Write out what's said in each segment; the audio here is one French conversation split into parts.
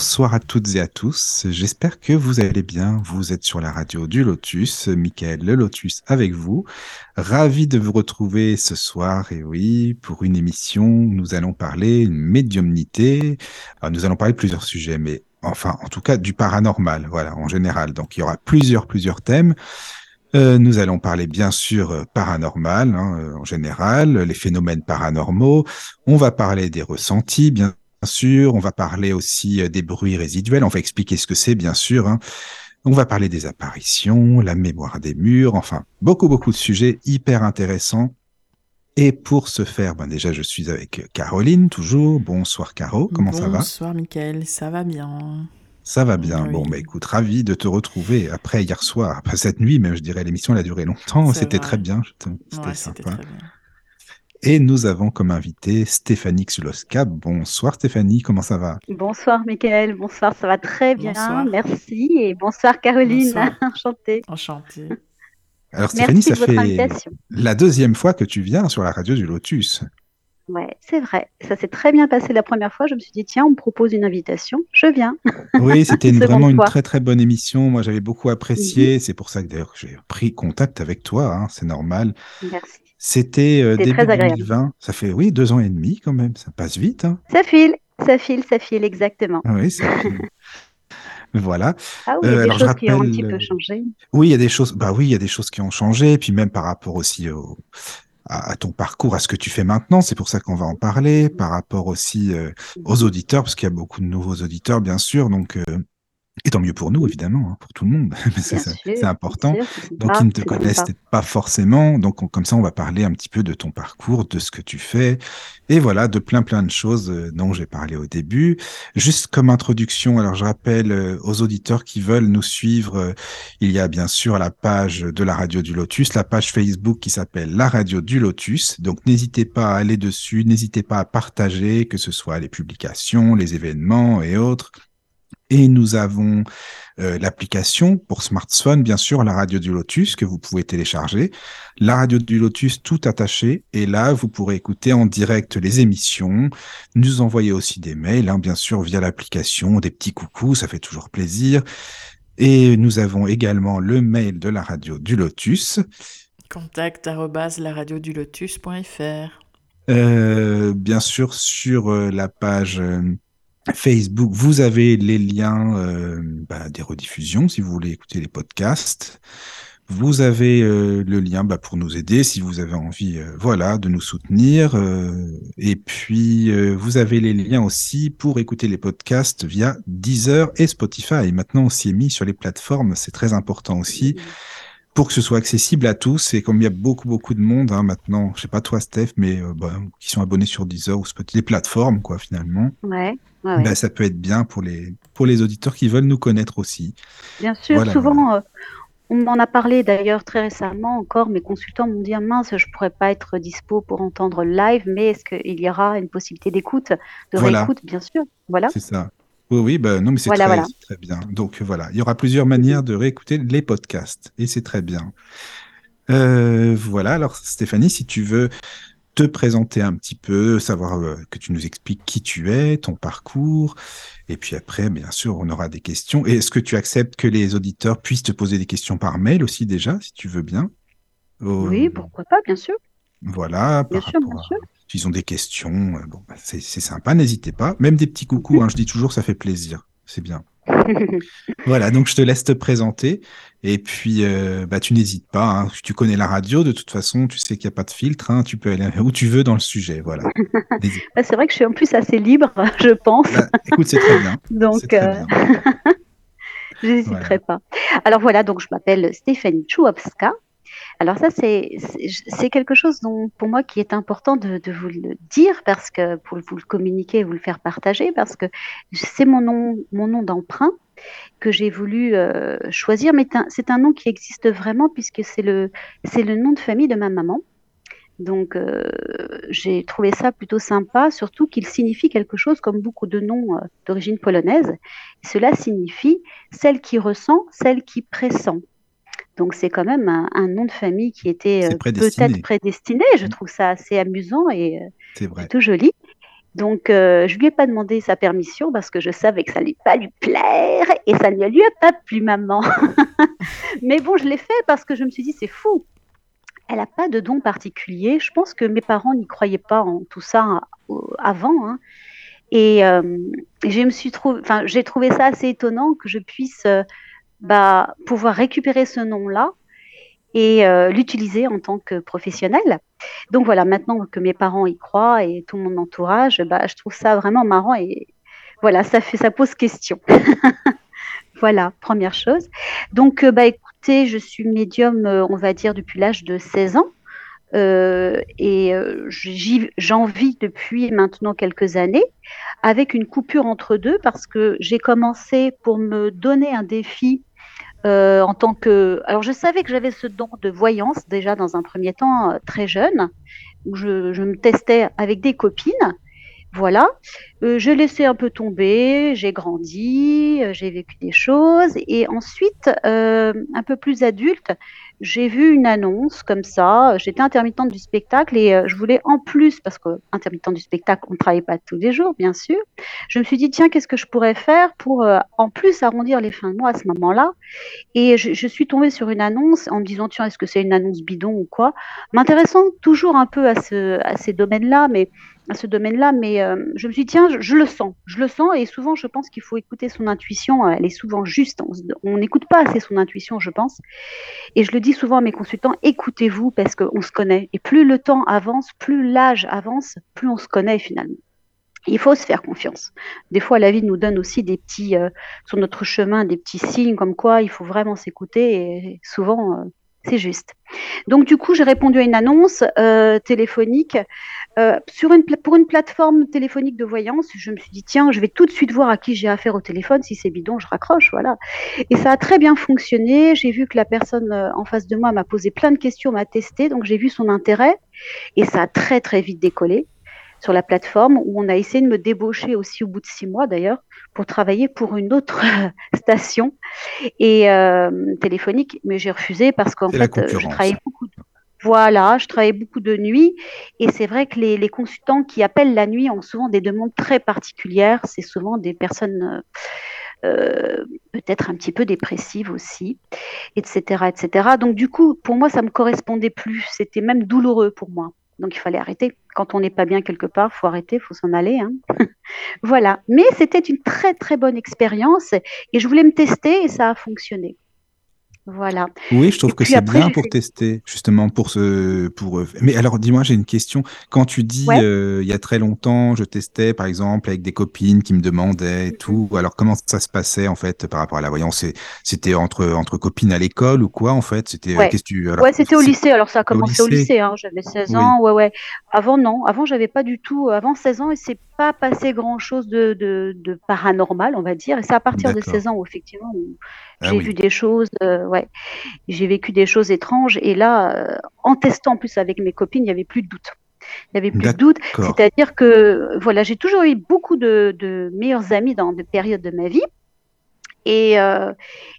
Bonsoir à toutes et à tous. J'espère que vous allez bien. Vous êtes sur la radio du Lotus. Michael Le Lotus avec vous. Ravi de vous retrouver ce soir. Et oui, pour une émission, nous allons parler médiumnité. Alors, nous allons parler de plusieurs sujets, mais enfin, en tout cas, du paranormal. Voilà, en général. Donc, il y aura plusieurs, plusieurs thèmes. Euh, nous allons parler bien sûr euh, paranormal hein, euh, en général, les phénomènes paranormaux. On va parler des ressentis, bien sûr. On va parler aussi des bruits résiduels. On va expliquer ce que c'est, bien sûr. Hein. On va parler des apparitions, la mémoire des murs. Enfin, beaucoup, beaucoup de sujets hyper intéressants. Et pour ce faire, ben déjà, je suis avec Caroline, toujours. Bonsoir, Caro. Comment ça va? Bonsoir, Mickaël. Ça va bien? Ça va bien. Oui. Bon, bah écoute, ravi de te retrouver après hier soir, après cette nuit, même je dirais, l'émission elle a duré longtemps, c'était très bien, Ouais, c'était sympa. très bien. Et nous avons comme invité Stéphanie Xuloska. Bonsoir Stéphanie, comment ça va? Bonsoir Mickaël, bonsoir, ça va très bien, Bonsoir. merci. Et bonsoir Caroline, Bonsoir. enchantée. Enchanté. Alors Stéphanie, Merci ça fait invitation. la deuxième fois que tu viens sur la radio du Lotus. Ouais, c'est vrai, ça s'est très bien passé la première fois. Je me suis dit, tiens, on me propose une invitation, je viens. Oui, c'était vraiment une très très bonne émission. Moi, j'avais beaucoup apprécié. C'est pour ça que d'ailleurs j'ai pris contact avec toi. hein, c'est normal. Merci. C'était euh, début très agréable. 2020. Ça fait oui deux ans et demi quand même. Ça passe vite. Hein. Ça file, ça file, ça file, exactement. Ah Oui, ça. voilà. Ah oui, il y Euh, a des alors, je choses qui ont un rappelle, petit euh, peu changé. Oui, il y a des choses. Bah oui, il y a des choses qui ont changé. Puis même par rapport aussi au, à, à ton parcours, à ce que tu fais maintenant. C'est pour ça qu'on va en parler. Par rapport aussi euh, aux auditeurs, parce qu'il y a beaucoup de nouveaux auditeurs, bien sûr. Donc, euh, et tant mieux pour nous, évidemment, hein, pour tout le monde. C'est important. Donc, ils ne te connaissent pas forcément. Donc, on- comme ça, on va parler un petit peu de ton parcours, de ce que tu fais. Et voilà, de plein, plein de choses euh, dont j'ai parlé au début. Juste comme introduction, alors je rappelle euh, aux auditeurs qui veulent nous suivre, euh, il y a bien sûr la page de la radio du Lotus, la page Facebook qui s'appelle la radio du Lotus. Donc, n'hésitez pas à aller dessus, n'hésitez pas à partager, que ce soit les publications, les événements et autres. Et nous avons euh, l'application pour smartphone, bien sûr, la radio du Lotus que vous pouvez télécharger. La radio du Lotus tout attaché. Et là, vous pourrez écouter en direct les émissions, nous envoyer aussi des mails, hein, bien sûr, via l'application, des petits coucous, ça fait toujours plaisir. Et nous avons également le mail de la radio du Lotus. Contact laradiodulotus.fr. Euh, bien sûr, sur euh, la page euh, Facebook, vous avez les liens euh, bah, des rediffusions si vous voulez écouter les podcasts. Vous avez euh, le lien bah, pour nous aider si vous avez envie, euh, voilà, de nous soutenir. euh, et puis vous avez les liens aussi pour écouter les podcasts via Deezer et Spotify. Maintenant, on s'y mis sur les plateformes, c'est très important aussi pour que ce soit accessible à tous et comme il y a beaucoup beaucoup de monde hein, maintenant, je sais pas toi Steph, mais euh, bah, qui sont abonnés sur Deezer ou Spotify, les plateformes quoi finalement, Ouais, bah, ça peut être bien pour les pour les auditeurs qui veulent nous connaître aussi. Bien sûr, Voilà, souvent, euh, on m'en a parlé d'ailleurs très récemment encore, mes consultants m'ont dit, Ah, mince, je pourrais pas être dispo pour entendre le live, mais est-ce qu'il y aura une possibilité d'écoute, de Voilà. réécoute, bien sûr. Voilà. C'est ça. Oui, oui, bah, non, mais c'est Voilà, très, voilà. c'est très bien. Donc voilà, il y aura plusieurs manières de réécouter les podcasts et c'est très bien. Euh, voilà, alors Stéphanie, si tu veux te présenter un petit peu, savoir euh, que tu nous expliques qui tu es, ton parcours, et puis après, bien sûr, on aura des questions. Et est-ce que tu acceptes que les auditeurs puissent te poser des questions par mail aussi déjà, si tu veux bien? Euh, Oui, pourquoi pas, bien sûr. Voilà, Bien par sûr, rapport bien à- sûr. S'ils ont des questions, euh, bon, bah, c'est sympa, n'hésitez pas. Même des petits coucous, hein, je dis toujours, ça fait plaisir. C'est bien. Voilà, donc je te laisse te présenter. Et puis, euh, bah, tu n'hésites pas. hein. Tu connais la radio, de toute façon, tu sais qu'il n'y a pas de filtre. hein. Tu peux aller où tu veux dans le sujet. Voilà. Bah, c'est vrai que je suis en plus assez libre, je pense. Bah, écoute, c'est très bien. Donc, très euh, bien. je n'hésiterai pas. Alors voilà, donc je m'appelle Stéphanie Chouowska. Alors ça, c'est quelque chose dont, pour moi, qui est important de, de vous le dire parce que pour vous le communiquer, vous le faire partager, parce que c'est mon nom, mon nom d'emprunt que j'ai voulu euh, choisir, mais c'est un nom qui existe vraiment puisque c'est le le nom de famille de ma maman. Donc euh, j'ai trouvé ça plutôt sympa, surtout qu'il signifie quelque chose comme beaucoup de noms euh, d'origine polonaise. Cela signifie celle qui ressent, celle qui pressent. Donc c'est quand même un, nom de famille qui était euh, peut-être prédestiné. Je Mm. trouve ça assez amusant et euh, tout joli. Donc euh, je lui ai pas demandé sa permission parce que je savais que ça allait pas lui plaire et ça ne lui a pas plu, maman. Mais bon, je l'ai fait parce que je me suis dit c'est fou. Elle n'a pas de don particulier. Je pense que mes parents n'y croyaient pas en tout ça euh, avant. hein. Et euh, je me suis enfin, j'ai trouvé ça assez étonnant que je puisse euh, bah, pouvoir récupérer ce nom-là et euh, l'utiliser en tant que professionnel. Donc voilà, maintenant que mes parents y croient et tout mon entourage, bah, je trouve ça vraiment marrant et voilà, ça fait, ça pose question. Voilà, première chose. Donc, euh, bah, écoutez, je suis médium, euh, on va dire, depuis l'âge de 16 ans. Et j'en vis depuis maintenant quelques années, avec une coupure entre deux, parce que j'ai commencé pour me donner un défi euh, en tant que... Alors, je savais que j'avais ce don de voyance déjà dans un premier temps, euh, très jeune, où je, me testais avec des copines. Voilà, Euh, j'ai laissé un peu tomber, j'ai grandi, euh, j'ai vécu des choses et ensuite, un peu plus adulte, j'ai vu une annonce comme ça. J'étais intermittente du spectacle et euh, je voulais en plus, parce que intermittente du spectacle, on ne travaille pas tous les jours, bien sûr. Je me suis dit, tiens, qu'est-ce que je pourrais faire pour euh, en plus arrondir les fins de mois à ce moment-là? Et je, suis tombée sur une annonce en me disant, tiens, est-ce que c'est une annonce bidon ou quoi? M'intéressant toujours un peu à, à ces domaines-là, mais à ce domaine-là, mais euh, je me suis dit, tiens, je, le sens, je le sens, et souvent, je pense qu'il faut écouter son intuition, elle est souvent juste, on n'écoute pas assez son intuition, je pense, et je le dis souvent à mes consultants, écoutez-vous, parce qu'on se connaît, et plus le temps avance, plus l'âge avance, plus on se connaît finalement. Il faut se faire confiance. Des fois, la vie nous donne aussi des petits, euh, sur notre chemin, des petits signes comme quoi il faut vraiment s'écouter, et souvent, euh, c'est juste. Donc, du coup, j'ai répondu à une annonce euh, téléphonique euh, sur une, pour une plateforme téléphonique de voyance. Je me suis dit, tiens, je vais tout de suite voir à qui j'ai affaire au téléphone. Si c'est bidon, je raccroche. Voilà. Et ça a très bien fonctionné. J'ai vu que la personne euh, en face de moi m'a posé plein de questions, m'a testé. Donc, j'ai vu son intérêt. Et ça a très, très vite décollé sur la plateforme où on a essayé de me débaucher aussi au bout de six mois d'ailleurs pour travailler pour une autre station et euh, téléphonique, mais j'ai refusé parce qu'en fait, euh, je travaillais beaucoup. De... Voilà, je travaillais beaucoup de nuit et c'est vrai que les, les consultants qui appellent la nuit ont souvent des demandes très particulières. C'est souvent des personnes euh, peut-être un petit peu dépressives aussi, etc., etc. Donc du coup, pour moi, ça me correspondait plus. C'était même douloureux pour moi. Donc il fallait arrêter. Quand on n'est pas bien quelque part, faut arrêter, faut s'en aller. hein. Voilà. Mais c'était une très très bonne expérience et je voulais me tester et ça a fonctionné. Voilà. Oui, je trouve Et que c'est bien pour tester, justement, pour ce, pour. euh, Mais alors, dis-moi, j'ai une question. Quand tu dis, Ouais. euh, il y a très longtemps, je testais, par exemple, avec des copines qui me demandaient et Mhm. tout. Alors, comment ça se passait en fait par rapport à la voyance? C'était entre entre copines à l'école ou quoi en fait? C'était. euh, Ouais. Qu'est-ce que tu. Alors, Ouais, c'était au lycée. Alors ça a commencé au lycée? lycée. Hein. J'avais 16 Oui. ans. Ouais, ouais. Avant, non. Avant, j'avais pas du tout. Avant 16 ans, et c'est pas passé grand-chose de, de, de paranormal, on va dire. Et c'est à partir de D'accord. 16 ans où effectivement Ah j'ai oui. vu des choses. euh, ouais, j'ai vécu des choses étranges. Et là, euh, en testant en plus avec mes copines, il y avait plus de doute. Il y avait plus de doute. C'est-à-dire que voilà, j'ai toujours eu beaucoup de, de meilleurs amis dans des périodes de ma vie. Et, euh,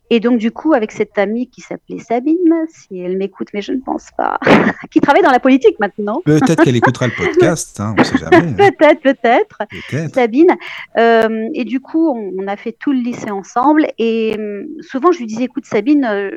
et donc, du coup, avec cette amie qui s'appelait Sabine, si elle m'écoute, mais je ne pense pas, qui travaille dans la politique maintenant, Peut-être qu'elle écoutera le podcast, hein, on sait jamais. hein. peut-être, peut-être. Sabine. Euh, et du coup, on, on a fait tout le lycée ensemble. Et hum, souvent, je lui disais, écoute, Sabine, euh,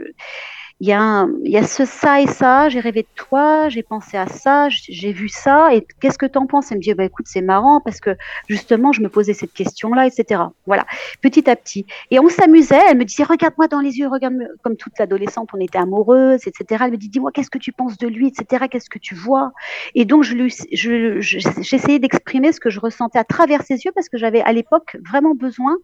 il y, a il y a ce ça et ça, j'ai rêvé de toi, j'ai pensé à ça, j'ai vu ça, et qu'est-ce que tu en penses? Elle me dit, bah, écoute, c'est marrant parce que justement, je me posais cette question-là, etc. Voilà, petit à petit. Et on s'amusait, elle me disait, regarde-moi dans les yeux, regarde-moi, comme toute l'adolescente, on était amoureuses, etc. Elle me dit, dis-moi, qu'est-ce que tu penses de lui, etc. Qu'est-ce que tu vois? Et donc, je lui, je, je- j'essayais d'exprimer ce que je ressentais à travers ses yeux parce que j'avais à l'époque vraiment besoin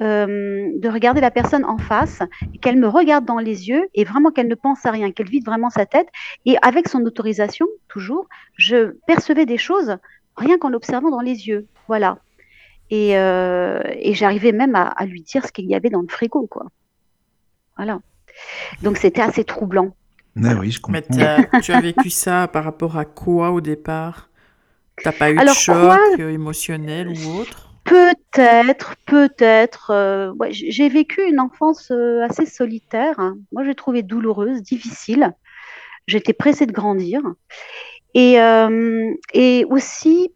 euh, de regarder la personne en face qu'elle me regarde dans les yeux et vraiment vraiment qu'elle ne pense à rien, qu'elle vide vraiment sa tête. Et avec son autorisation, toujours, je percevais des choses rien qu'en l'observant dans les yeux. Voilà. Et, euh, et j'arrivais même à, à lui dire ce qu'il y avait dans le frigo, quoi. Voilà. Donc c'était assez troublant. Ah oui, je comprends. Mais tu as vécu ça par rapport à quoi au départ? T'as pas eu Alors, de choc quoi euh, émotionnel ou autre? Peut-être, peut-être. euh, j'ai vécu une enfance euh, assez solitaire. hein. Moi, j'ai trouvé douloureuse, difficile. J'étais pressée de grandir. Et, euh, aussi,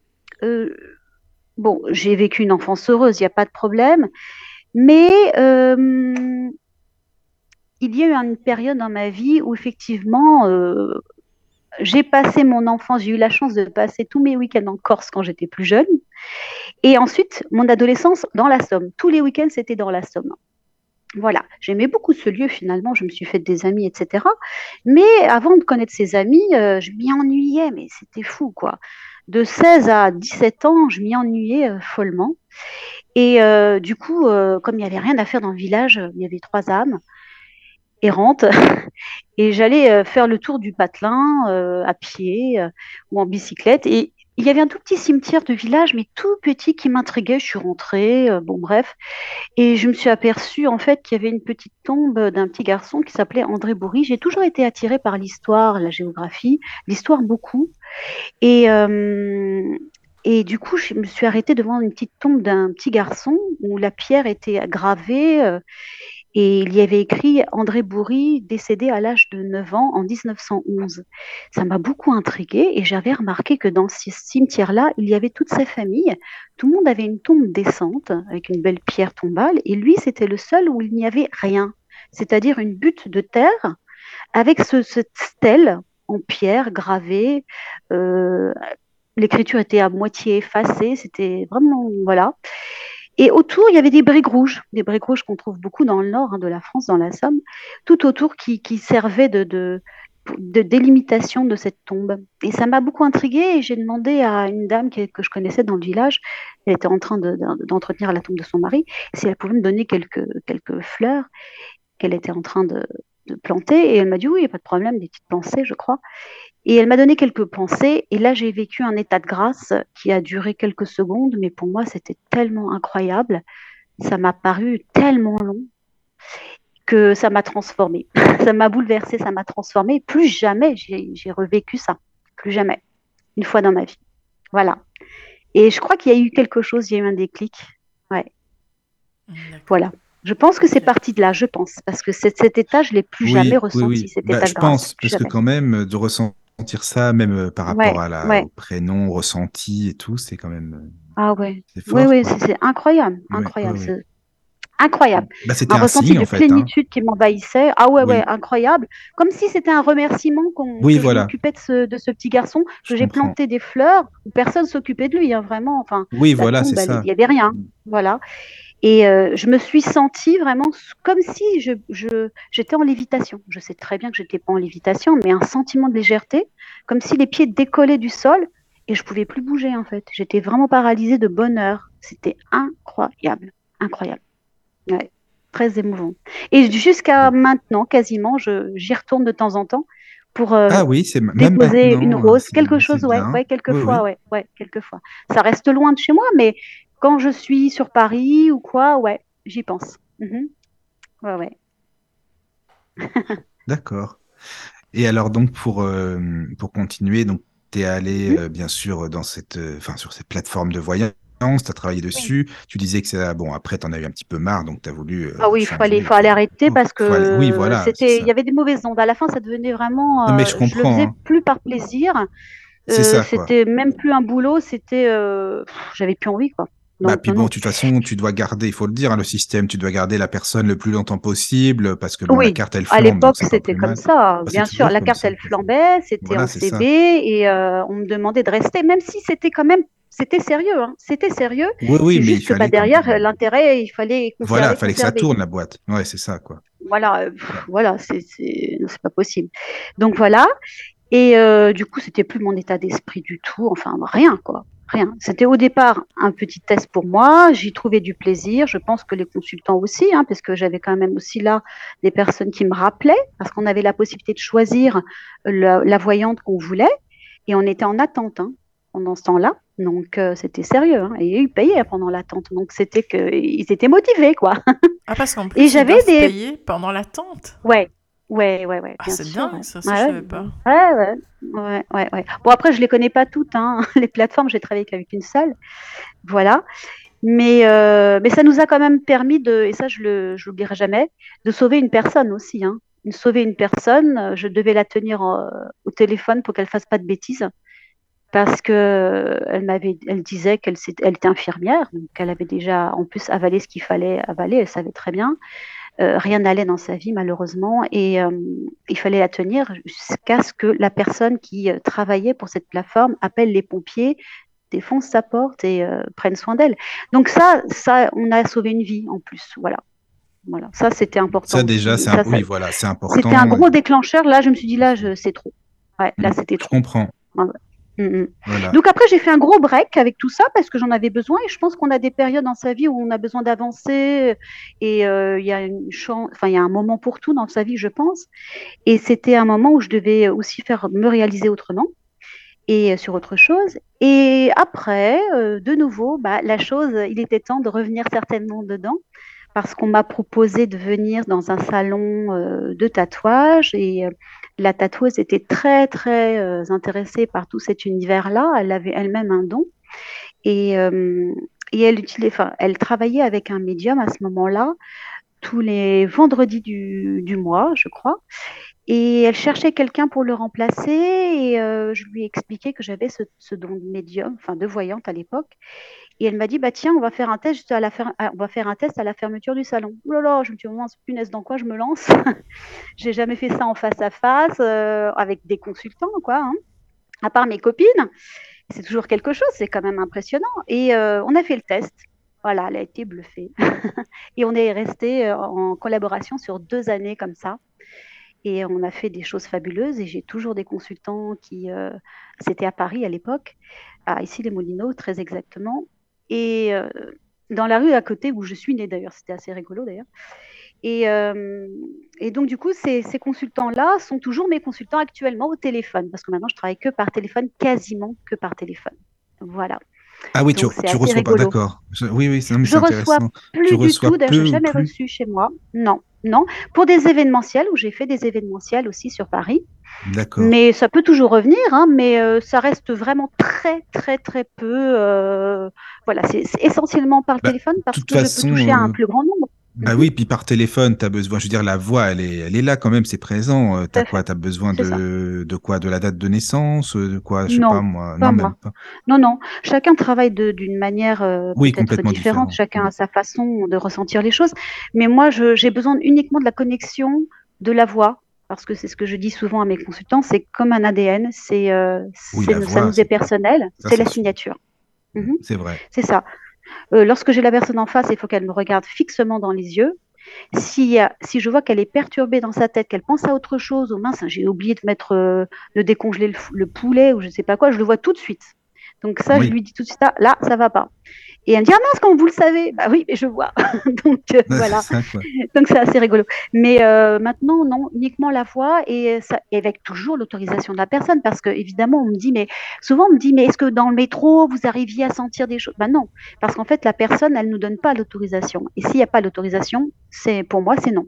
bon, j'ai vécu une enfance heureuse, il n'y a pas de problème. Mais il y a eu une période dans ma vie où effectivement, j'ai passé mon enfance, j'ai eu la chance de passer tous mes week-ends en Corse quand j'étais plus jeune. Et ensuite, mon adolescence dans la Somme. Tous les week-ends, c'était dans la Somme. Voilà, j'aimais beaucoup ce lieu finalement, je me suis fait des amis, etc. Mais avant de connaître ces amis, euh, je m'y ennuyais, mais c'était fou quoi. De 16 à 17 ans, je m'y ennuyais euh, follement. Et euh, du coup, comme il n'y avait rien à faire dans le village, il y avait trois âmes errantes. Et j'allais faire le tour du patelin à pied ou en bicyclette. Et il y avait un tout petit cimetière de village, mais tout petit, qui m'intriguait. Je suis rentrée, euh, bon bref. Et je me suis aperçue en fait qu'il y avait une petite tombe d'un petit garçon qui s'appelait André Bourri. J'ai toujours été attirée par l'histoire, la géographie, l'histoire beaucoup. Et, euh, du coup, je me suis arrêtée devant une petite tombe d'un petit garçon où la pierre était gravée. euh, et il y avait écrit André Bourri, décédé à l'âge de 9 ans en 1911. Ça m'a beaucoup intriguée et j'avais remarqué que dans ce cimetière-là, il y avait toute sa famille. Tout le monde avait une tombe décente avec une belle pierre tombale et lui, c'était le seul où il n'y avait rien, c'est-à-dire une butte de terre avec ce, cette stèle en pierre gravée. Euh, L'écriture était à moitié effacée, c'était vraiment voilà. Et autour, il y avait des briques rouges, des briques rouges qu'on trouve beaucoup dans le nord hein, de la France, dans la Somme, tout autour qui, qui servaient de, délimitation de cette tombe. Et ça m'a beaucoup intriguée et j'ai demandé à une dame que je connaissais dans le village, elle était en train de- de- d'entretenir la tombe de son mari, si elle pouvait me donner quelques, quelques fleurs qu'elle était en train de planter. Et elle m'a dit oui, il n'y a pas de problème, des petites pensées, je crois. Et elle m'a donné quelques pensées. Et là, j'ai vécu un état de grâce qui a duré quelques secondes, mais pour moi, c'était tellement incroyable. Ça m'a paru tellement long que ça m'a transformée. ça m'a bouleversée, ça m'a transformée. Plus jamais j'ai revécu ça. Plus jamais. Une fois dans ma vie. Voilà. Et je crois qu'il y a eu quelque chose, il y a eu un déclic. Ouais, voilà. Je pense que c'est parti de là, je pense. Parce que cet, cet état, je l'ai plus Oui, jamais oui, ressenti, oui. cet Bah, je pense, Plus parce que quand même, euh, de ressentir ça, même euh, par Ouais, rapport à la, ouais. au prénom, ressenti et tout, c'est quand même, euh, Ah ouais. c'est fort, Oui, oui, c'est incroyable. Ouais, Incroyable. ouais, c'est Incroyable. Bah, c'était un un ressenti signe, de en fait, hein. plénitude qui m'envahissait. Ah ouais, Oui. ouais, incroyable. Comme si c'était un remerciement qu'on, Oui, voilà. je m'occupais de ce, de ce petit garçon, que j'ai planté des fleurs, où personne s'occupait de lui, hein, vraiment. Enfin, Oui, la voilà, c'est elle- ça. il n'y avait rien. Voilà. Et euh, je me suis sentie vraiment comme si je, je, j'étais en lévitation. Je sais très bien que j'étais pas en lévitation, mais un sentiment de légèreté, comme si les pieds décollaient du sol et je pouvais plus bouger en fait. J'étais vraiment paralysée de bonheur. C'était incroyable, incroyable. Ouais, très émouvant. Et jusqu'à maintenant, quasiment, je, j'y retourne de temps en temps pour euh, Ah oui, c'est déposer une euh, rose, quelque chose, ouais, ouais, Oui, quelquefois, oui. ouais, ouais, quelquefois. Ça reste loin de chez moi, mais quand je suis sur Paris ou quoi, ouais, j'y pense. Mhm. Ouais, ouais. D'accord. Et alors donc pour euh, pour continuer, donc tu es allé Mhm. euh, bien sûr dans cette euh, sur cette plateforme de voyance, tu as travaillé dessus, tu disais que ça bon après tu en as eu un petit peu marre donc tu as voulu euh, Ah oui, il fallait, fallait autre arrêter parce Faut aller- oui que voilà, c'était, il y avait des mauvaises ondes. À la fin, ça devenait vraiment, Non mais je je le comprends faisais hein. plus par plaisir. C'est Euh, c'était même plus un boulot, c'était, j'avais plus envie, quoi. Bah puis bon, de toute façon, tu dois garder, il faut le dire, hein, le système, tu dois garder la personne le plus longtemps possible parce que bon, la carte elle à flambe, donc l'époque, c'était comme mal. ça, Bah, bien sûr. La carte, ça. elle flambait, c'était Voilà, en ça. CB et euh, on me demandait de rester, même si c'était quand même, c'était sérieux, hein. C'était sérieux. Oui, oui, mais il juste que bah, derrière, même. l'intérêt, il fallait Voilà, il fallait que ça tourne la boîte. Ouais, c'est ça quoi. Voilà, euh, pff, voilà, c'est pas possible. Donc voilà. Et euh, du coup, c'était plus mon état d'esprit du tout. Enfin, rien, quoi. Rien. C'était au départ un petit test pour moi. J'y trouvais du plaisir. Je pense que les consultants aussi, hein, parce que j'avais quand même aussi là des personnes qui me rappelaient, parce qu'on avait la possibilité de choisir la, la voyante qu'on voulait, et on était en attente hein, pendant ce temps-là. Donc euh, c'était sérieux, hein, et ils payaient pendant l'attente. Donc c'était que ils étaient motivés, quoi. Ah, parce qu'en plus, Et ils j'avais des- payer pendant l'attente. Ouais, ouais, ouais, ouais. Ah, bien c'est dingue, ouais. ça, ça, Ouais, je ouais. savais pas. Ouais, ouais, ouais, ouais. Bon, après, je les connais pas toutes, hein. Les plateformes, j'ai travaillé qu'avec une seule. Voilà. Mais, euh, mais ça nous a quand même permis de, et ça, je le, je l'oublierai jamais, de sauver une personne aussi, hein. De sauver une personne. Euh, Je devais la tenir euh, au téléphone pour qu'elle fasse pas de bêtises. Parce que elle m'avait, elle disait qu'elle elle était infirmière, donc elle avait déjà en plus avalé ce qu'il fallait avaler, elle savait très bien. Euh, rien n'allait dans sa vie malheureusement et euh, il fallait la tenir jusqu'à ce que la personne qui euh, travaillait pour cette plateforme appelle les pompiers, défonce sa porte et euh, prenne soin d'elle. Donc ça, ça, on a sauvé une vie en plus, voilà. Voilà, ça c'était important. Ça déjà, c'est un... oui, voilà, c'est important. c'était un gros déclencheur. Là, je me suis dit là, je... c'est trop. Ouais, là Mm, c'était Je trop. comprends. Mm, mm. Voilà. Donc après, j'ai fait un gros break avec tout ça parce que j'en avais besoin et je pense qu'on a des périodes dans sa vie où on a besoin d'avancer et euh, il y a une chance, enfin il y a un moment pour tout dans sa vie, je pense. Et c'était un moment où je devais aussi faire me réaliser autrement et euh, sur autre chose. Et après, euh, de nouveau, bah, la chose, il était temps de revenir certainement dedans parce qu'on m'a proposé de venir dans un salon de tatouage et la tatoueuse était très très euh, intéressée par tout cet univers-là. Elle avait elle-même un don et, euh, et elle utilisait, elle travaillait avec un médium à ce moment-là tous les vendredis du, du mois, je crois. Et elle cherchait quelqu'un pour le remplacer et euh, je lui ai expliqué que j'avais ce, ce don de médium, enfin de voyante à l'époque. Et elle m'a dit, bah tiens, on va faire un test à la on va faire un test à la fermeture du salon. Oh là là, je me suis dit, mince, punaise, dans quoi je me lance? J'ai jamais fait ça en face à face euh, avec des consultants, quoi. hein. À part mes copines, c'est toujours quelque chose, c'est quand même impressionnant. Et euh, on a fait le test. Voilà, elle a été bluffée. et on est resté euh, en collaboration sur deux années comme ça. Et on a fait des choses fabuleuses. Et j'ai toujours des consultants qui. C'était à Paris à l'époque, ici les Moulineaux, très exactement. Et euh, dans la rue à côté où je suis née d'ailleurs, c'était assez rigolo d'ailleurs. Et, euh, et donc, du coup, ces, ces consultants-là sont toujours mes consultants actuellement au téléphone, parce que maintenant, je travaille que par téléphone, quasiment que par téléphone. Voilà. Ah oui, tu, Donc, tu reçois pas, d'accord. Oui, oui, c'est mais Je reçois intéressant. Plus Tu du reçois tout, peu je n'ai jamais plus reçu chez moi. Non, non. Pour des événementiels, où j'ai fait des événementiels aussi sur Paris. D'accord. Mais ça peut toujours revenir, hein, mais euh, ça reste vraiment très, très, très peu. euh, voilà, c'est c'est essentiellement par Bah, téléphone parce que je peux toucher à un euh, plus grand nombre. Bah oui, puis par téléphone, tu as besoin, je veux dire, la voix, elle est, elle est là quand même, c'est présent. Euh, Tout T'as à quoi? T'as besoin de, de quoi? De la date de naissance? euh, De quoi? Je sais pas, Non, moi. pas Non, moi. même pas. Non, non. Chacun travaille d'une manière euh, Oui, complètement différente. différent. Chacun Mm. a sa façon de ressentir les choses. Mais moi, j'ai besoin uniquement de la connexion de la voix. Parce que c'est ce que je dis souvent à mes consultants, c'est comme un ADN, c'est, euh, Oui, ça nous est personnel, c'est la signature. Mhm. C'est vrai. C'est ça. Euh, lorsque j'ai la personne en face, il faut qu'elle me regarde fixement dans les yeux. Si, euh, si je vois qu'elle est perturbée dans sa tête, qu'elle pense à autre chose, ou mince, j'ai oublié de mettre, euh, de décongeler le, poulet ou je ne sais pas quoi, je le vois tout de suite. Donc ça, je lui dis tout de suite, ah, là, ça va pas. Et elle me dit, ah mince, comment vous le savez? Bah oui, mais je vois. Donc euh, voilà. Ça. Donc c'est assez rigolo. Mais euh, maintenant, non, uniquement la voix et, ça, et avec toujours l'autorisation de la personne. Parce que évidemment, on me dit, mais souvent on me dit, mais est-ce que dans le métro, vous arriviez à sentir des choses? Ben non, parce qu'en fait, la personne, elle ne nous donne pas l'autorisation. Et s'il n'y a pas l'autorisation, c'est pour moi, c'est non.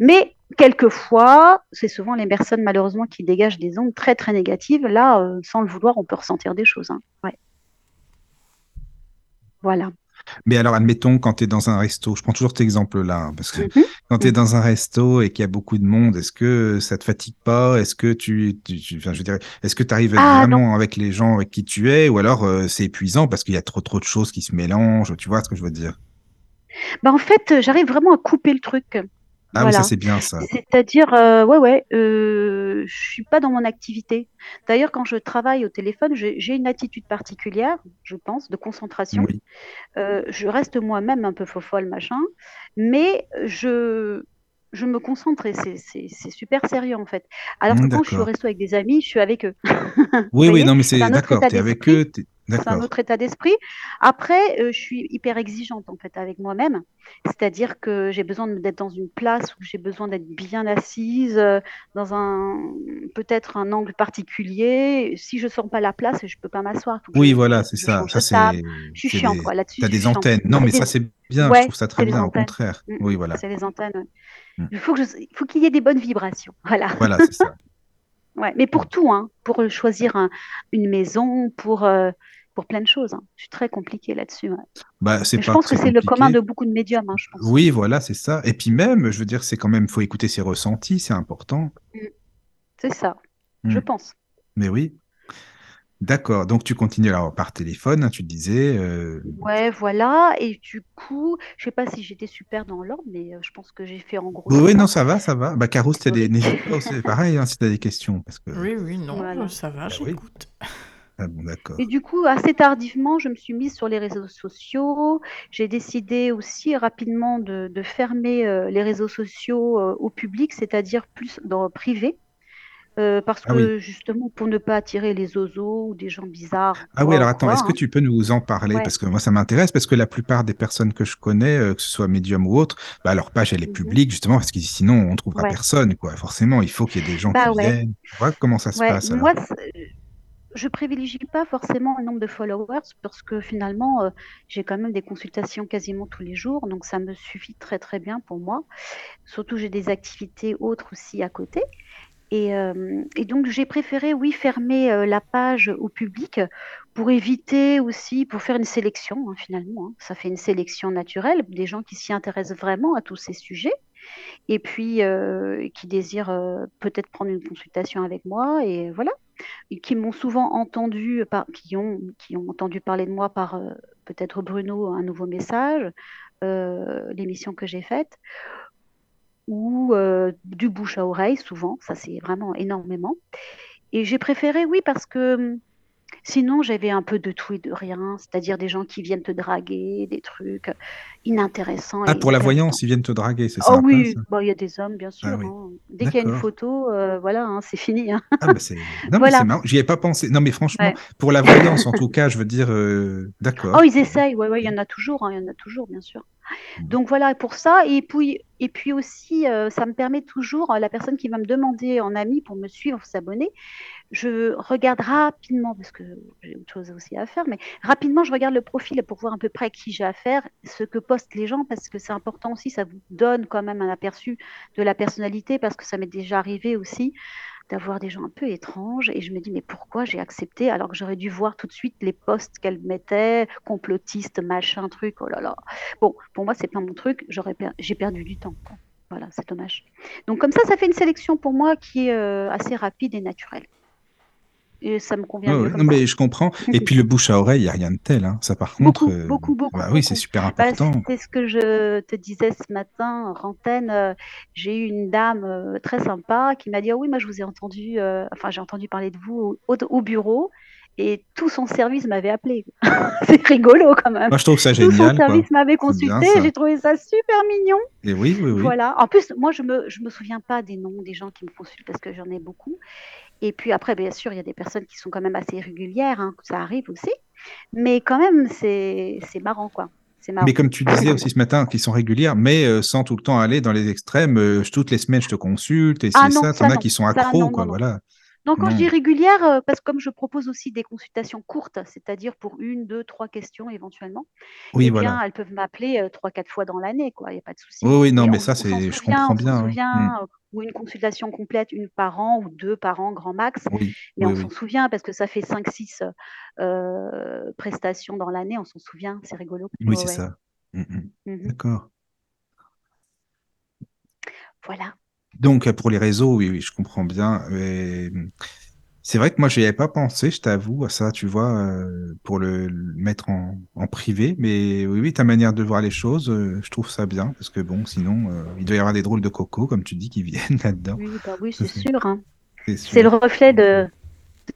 Mais quelquefois, c'est souvent les personnes malheureusement qui dégagent des ondes très très négatives. Là, euh, sans le vouloir, on peut ressentir des choses. hein. Ouais. Voilà. Mais alors, admettons, quand tu es dans un resto, je prends toujours cet exemple-là, hein, parce que Mhm. quand tu es Mhm. dans un resto et qu'il y a beaucoup de monde, est-ce que ça te fatigue pas? Est-ce que tu, tu, tu- enfin, je dirais, est-ce que tu arrives Ah non. vraiment avec les gens avec qui tu es, ou alors euh, c'est épuisant parce qu'il y a trop trop de choses qui se mélangent, tu vois ce que je veux dire? Ben, en fait, euh, j'arrive vraiment à couper le truc. Ah oui, ça c'est bien ça. C'est-à-dire, euh, ouais, ouais, euh, je suis pas dans mon activité. D'ailleurs, quand je travaille au téléphone, j'ai une attitude particulière, je pense, de concentration. Oui. Euh, je reste moi-même un peu fofolle, machin, mais je, je me concentre et c'est super sérieux en fait. Alors que Mm, quand je suis au resto avec des amis, je suis avec eux. Oui, oui, non, mais c'est d'accord, tu es avec eux, C'est un autre état d'esprit. Après, euh, je suis hyper exigeante en fait avec moi-même. C'est-à-dire que j'ai besoin d'être dans une place où j'ai besoin d'être bien assise, euh, dans un peut-être un angle particulier. Si je sens pas la place, je peux pas m'asseoir. Oui, voilà, c'est ça. Ça, c'est, Je suis des, quoi. Là-dessus, t'as je des antennes. Non, mais ça, c'est bien. Je trouve ça très bien. Au contraire. Mm, Oui, voilà. C'est les antennes. ouais. Mm. Il faut que je- il faut qu'il y ait des bonnes vibrations. Voilà. Voilà, c'est ça. Ouais. Mais Mm. pour tout, hein, pour euh, choisir un- une maison, pour euh, pour plein de choses. hein. Je suis très compliquée là-dessus. ouais. Bah, je pas pense que c'est le commun de beaucoup de médiums, hein, je pense. Oui, voilà, c'est ça. Et puis même, je veux dire, c'est quand même, faut écouter ses ressentis, c'est important. Mm. C'est ça, je Mm. pense. Mais oui. D'accord. Donc tu continues alors par téléphone, hein, tu disais. euh, Ouais, voilà. Et du coup, je sais pas si j'étais super dans l'ordre, mais euh, je pense que j'ai fait en gros Oui, c'est non, ça va, ça va. Bah, Caro, si t'as des... Oui. n'hésite pas aussi, pareil, hein, si tu as des questions. Parce que... Oui, oui, non, Voilà. ça va, Bah oui. j'écoute. Ah bon, d'accord. Et du coup, assez tardivement, je me suis mise sur les réseaux sociaux. J'ai décidé aussi rapidement de, de fermer euh, les réseaux sociaux euh, au public, c'est-à-dire plus dans le privé. Euh, parce Ah oui. que justement, pour ne pas attirer les oiseaux ou des gens bizarres, Ah oui, alors attends, est-ce que tu peux nous en parler? Ouais. Parce que moi, ça m'intéresse, parce que la plupart des personnes que je connais, euh, que ce soit médium ou autre, bah, leur page, elle est Mhm. publique, justement, parce que sinon, on trouvera Ouais. personne, quoi. Forcément, il faut qu'il y ait des gens Bah qui ouais. viennent. Tu vois comment ça se passe, moi, c'est- je privilégie pas forcément le nombre de followers parce que finalement, euh, j'ai quand même des consultations quasiment tous les jours, donc ça me suffit très très bien pour moi. Surtout, j'ai des activités autres aussi à côté. Et, euh, et donc, j'ai préféré, oui, fermer euh, la page au public pour éviter aussi, pour faire une sélection, hein, finalement. hein. Ça fait une sélection naturelle, des gens qui s'y intéressent vraiment à tous ces sujets et puis euh, qui désirent peut-être prendre une consultation avec moi. Et voilà qui m'ont souvent entendu, par, qui, ont, qui ont entendu parler de moi par peut-être Bruno, un nouveau message, l'émission que j'ai faite, ou euh, du bouche à oreille, souvent, ça c'est vraiment énormément. Et j'ai préféré, oui, parce que hum, sinon j'avais un peu de tout et de rien, c'est-à-dire des gens qui viennent te draguer, des trucs inintéressants Ah, pour la voyance, ils viennent te draguer, c'est ça Oh oui, bon, il y a des hommes, bien Ah sûr. oui, hein. Dès qu'il y a une photo, euh, voilà, hein, c'est fini. hein. Ah, bah c'est... Non, mais c'est Voilà. marrant. J'y ai pas pensé. Non, mais franchement, Ouais. pour la voyance, en tout cas, je veux dire, euh, Oh, d'accord. ils essayent, ouais, ouais, il y en a toujours, hein, il y en a toujours, bien sûr. Bon. Donc voilà, pour ça, et puis, et puis aussi, euh, ça me permet toujours, euh, la personne qui va me demander en ami pour me suivre, s'abonner, je regarde rapidement, parce que j'ai autre chose aussi à faire, mais rapidement, je regarde le profil pour voir à peu près à qui j'ai affaire, ce que postent les gens, parce que c'est important aussi, ça vous donne quand même un aperçu de la personnalité, parce que ça m'est déjà arrivé aussi d'avoir des gens un peu étranges, et je me dis, mais pourquoi j'ai accepté, alors que j'aurais dû voir tout de suite les posts qu'elle mettait, complotistes, machin, truc, oh là là. Bon, pour moi, c'est pas mon truc, j'ai perdu du temps. Voilà, c'est dommage. Donc comme ça, ça fait une sélection pour moi qui est euh, assez rapide et naturelle. Et ça me convient comme Non, mais je comprends. Et puis le bouche à oreille, il n'y a rien de tel. Hein. Ça, par contre, Beaucoup, euh, beaucoup, beaucoup, bah oui, c'est super Bah, important. c'est ce que je te disais ce matin, Rantaine. euh, j'ai eu une dame euh, très sympa qui m'a dit Ah oui, moi je vous ai entendu, euh, enfin j'ai entendu parler de vous au, au bureau et tout son service m'avait appelé. c'est rigolo quand même. Moi, je trouve ça Tout son génial, service m'avait consulté, j'ai trouvé ça super mignon. Et oui, oui, oui. Voilà. En plus, moi je me je me souviens pas des noms des gens qui me consultent parce que j'en ai beaucoup. Et puis après, bien sûr, il y a des personnes qui sont quand même assez régulières, hein, ça arrive aussi. Mais quand même, c'est marrant, quoi. Mais comme tu disais aussi ce matin, qu'ils sont régulières, mais euh, sans tout le temps aller dans les extrêmes. euh, toutes les semaines, je te consulte, et Ah c'est non, ça. T'en as qui sont accros, quoi. Voilà. Non, quand je dis régulière, euh, parce que comme je propose aussi des consultations courtes, c'est-à-dire pour une, deux, trois questions éventuellement, Oui, eh bien, voilà. elles peuvent m'appeler euh, trois, quatre fois dans l'année, quoi. Il n'y a pas de souci. Oui, oui, non, Et mais on, ça, c'est, je souvient, comprends bien. souvient, euh, ou une consultation complète, une par an ou deux par an, grand max. Oui, Mais oui, on oui. s'en souvient parce que ça fait 5-6 euh, prestations dans l'année, on s'en souvient, c'est rigolo. Oui, c'est ouais. ça. Mm, mm. Mhm. D'accord. Voilà. Donc, pour les réseaux, oui, oui, je comprends bien. Et, C'est vrai que moi, je n'y avais pas pensé, je t'avoue, à ça, tu vois, euh, pour le, le mettre en, en privé. Mais oui, oui, ta manière de voir les choses, euh, je trouve ça bien, parce que bon, sinon, euh, il doit y avoir des drôles de cocos, comme tu dis, qui viennent là-dedans. Oui, bah oui, c'est sûr. hein. c'est le reflet de,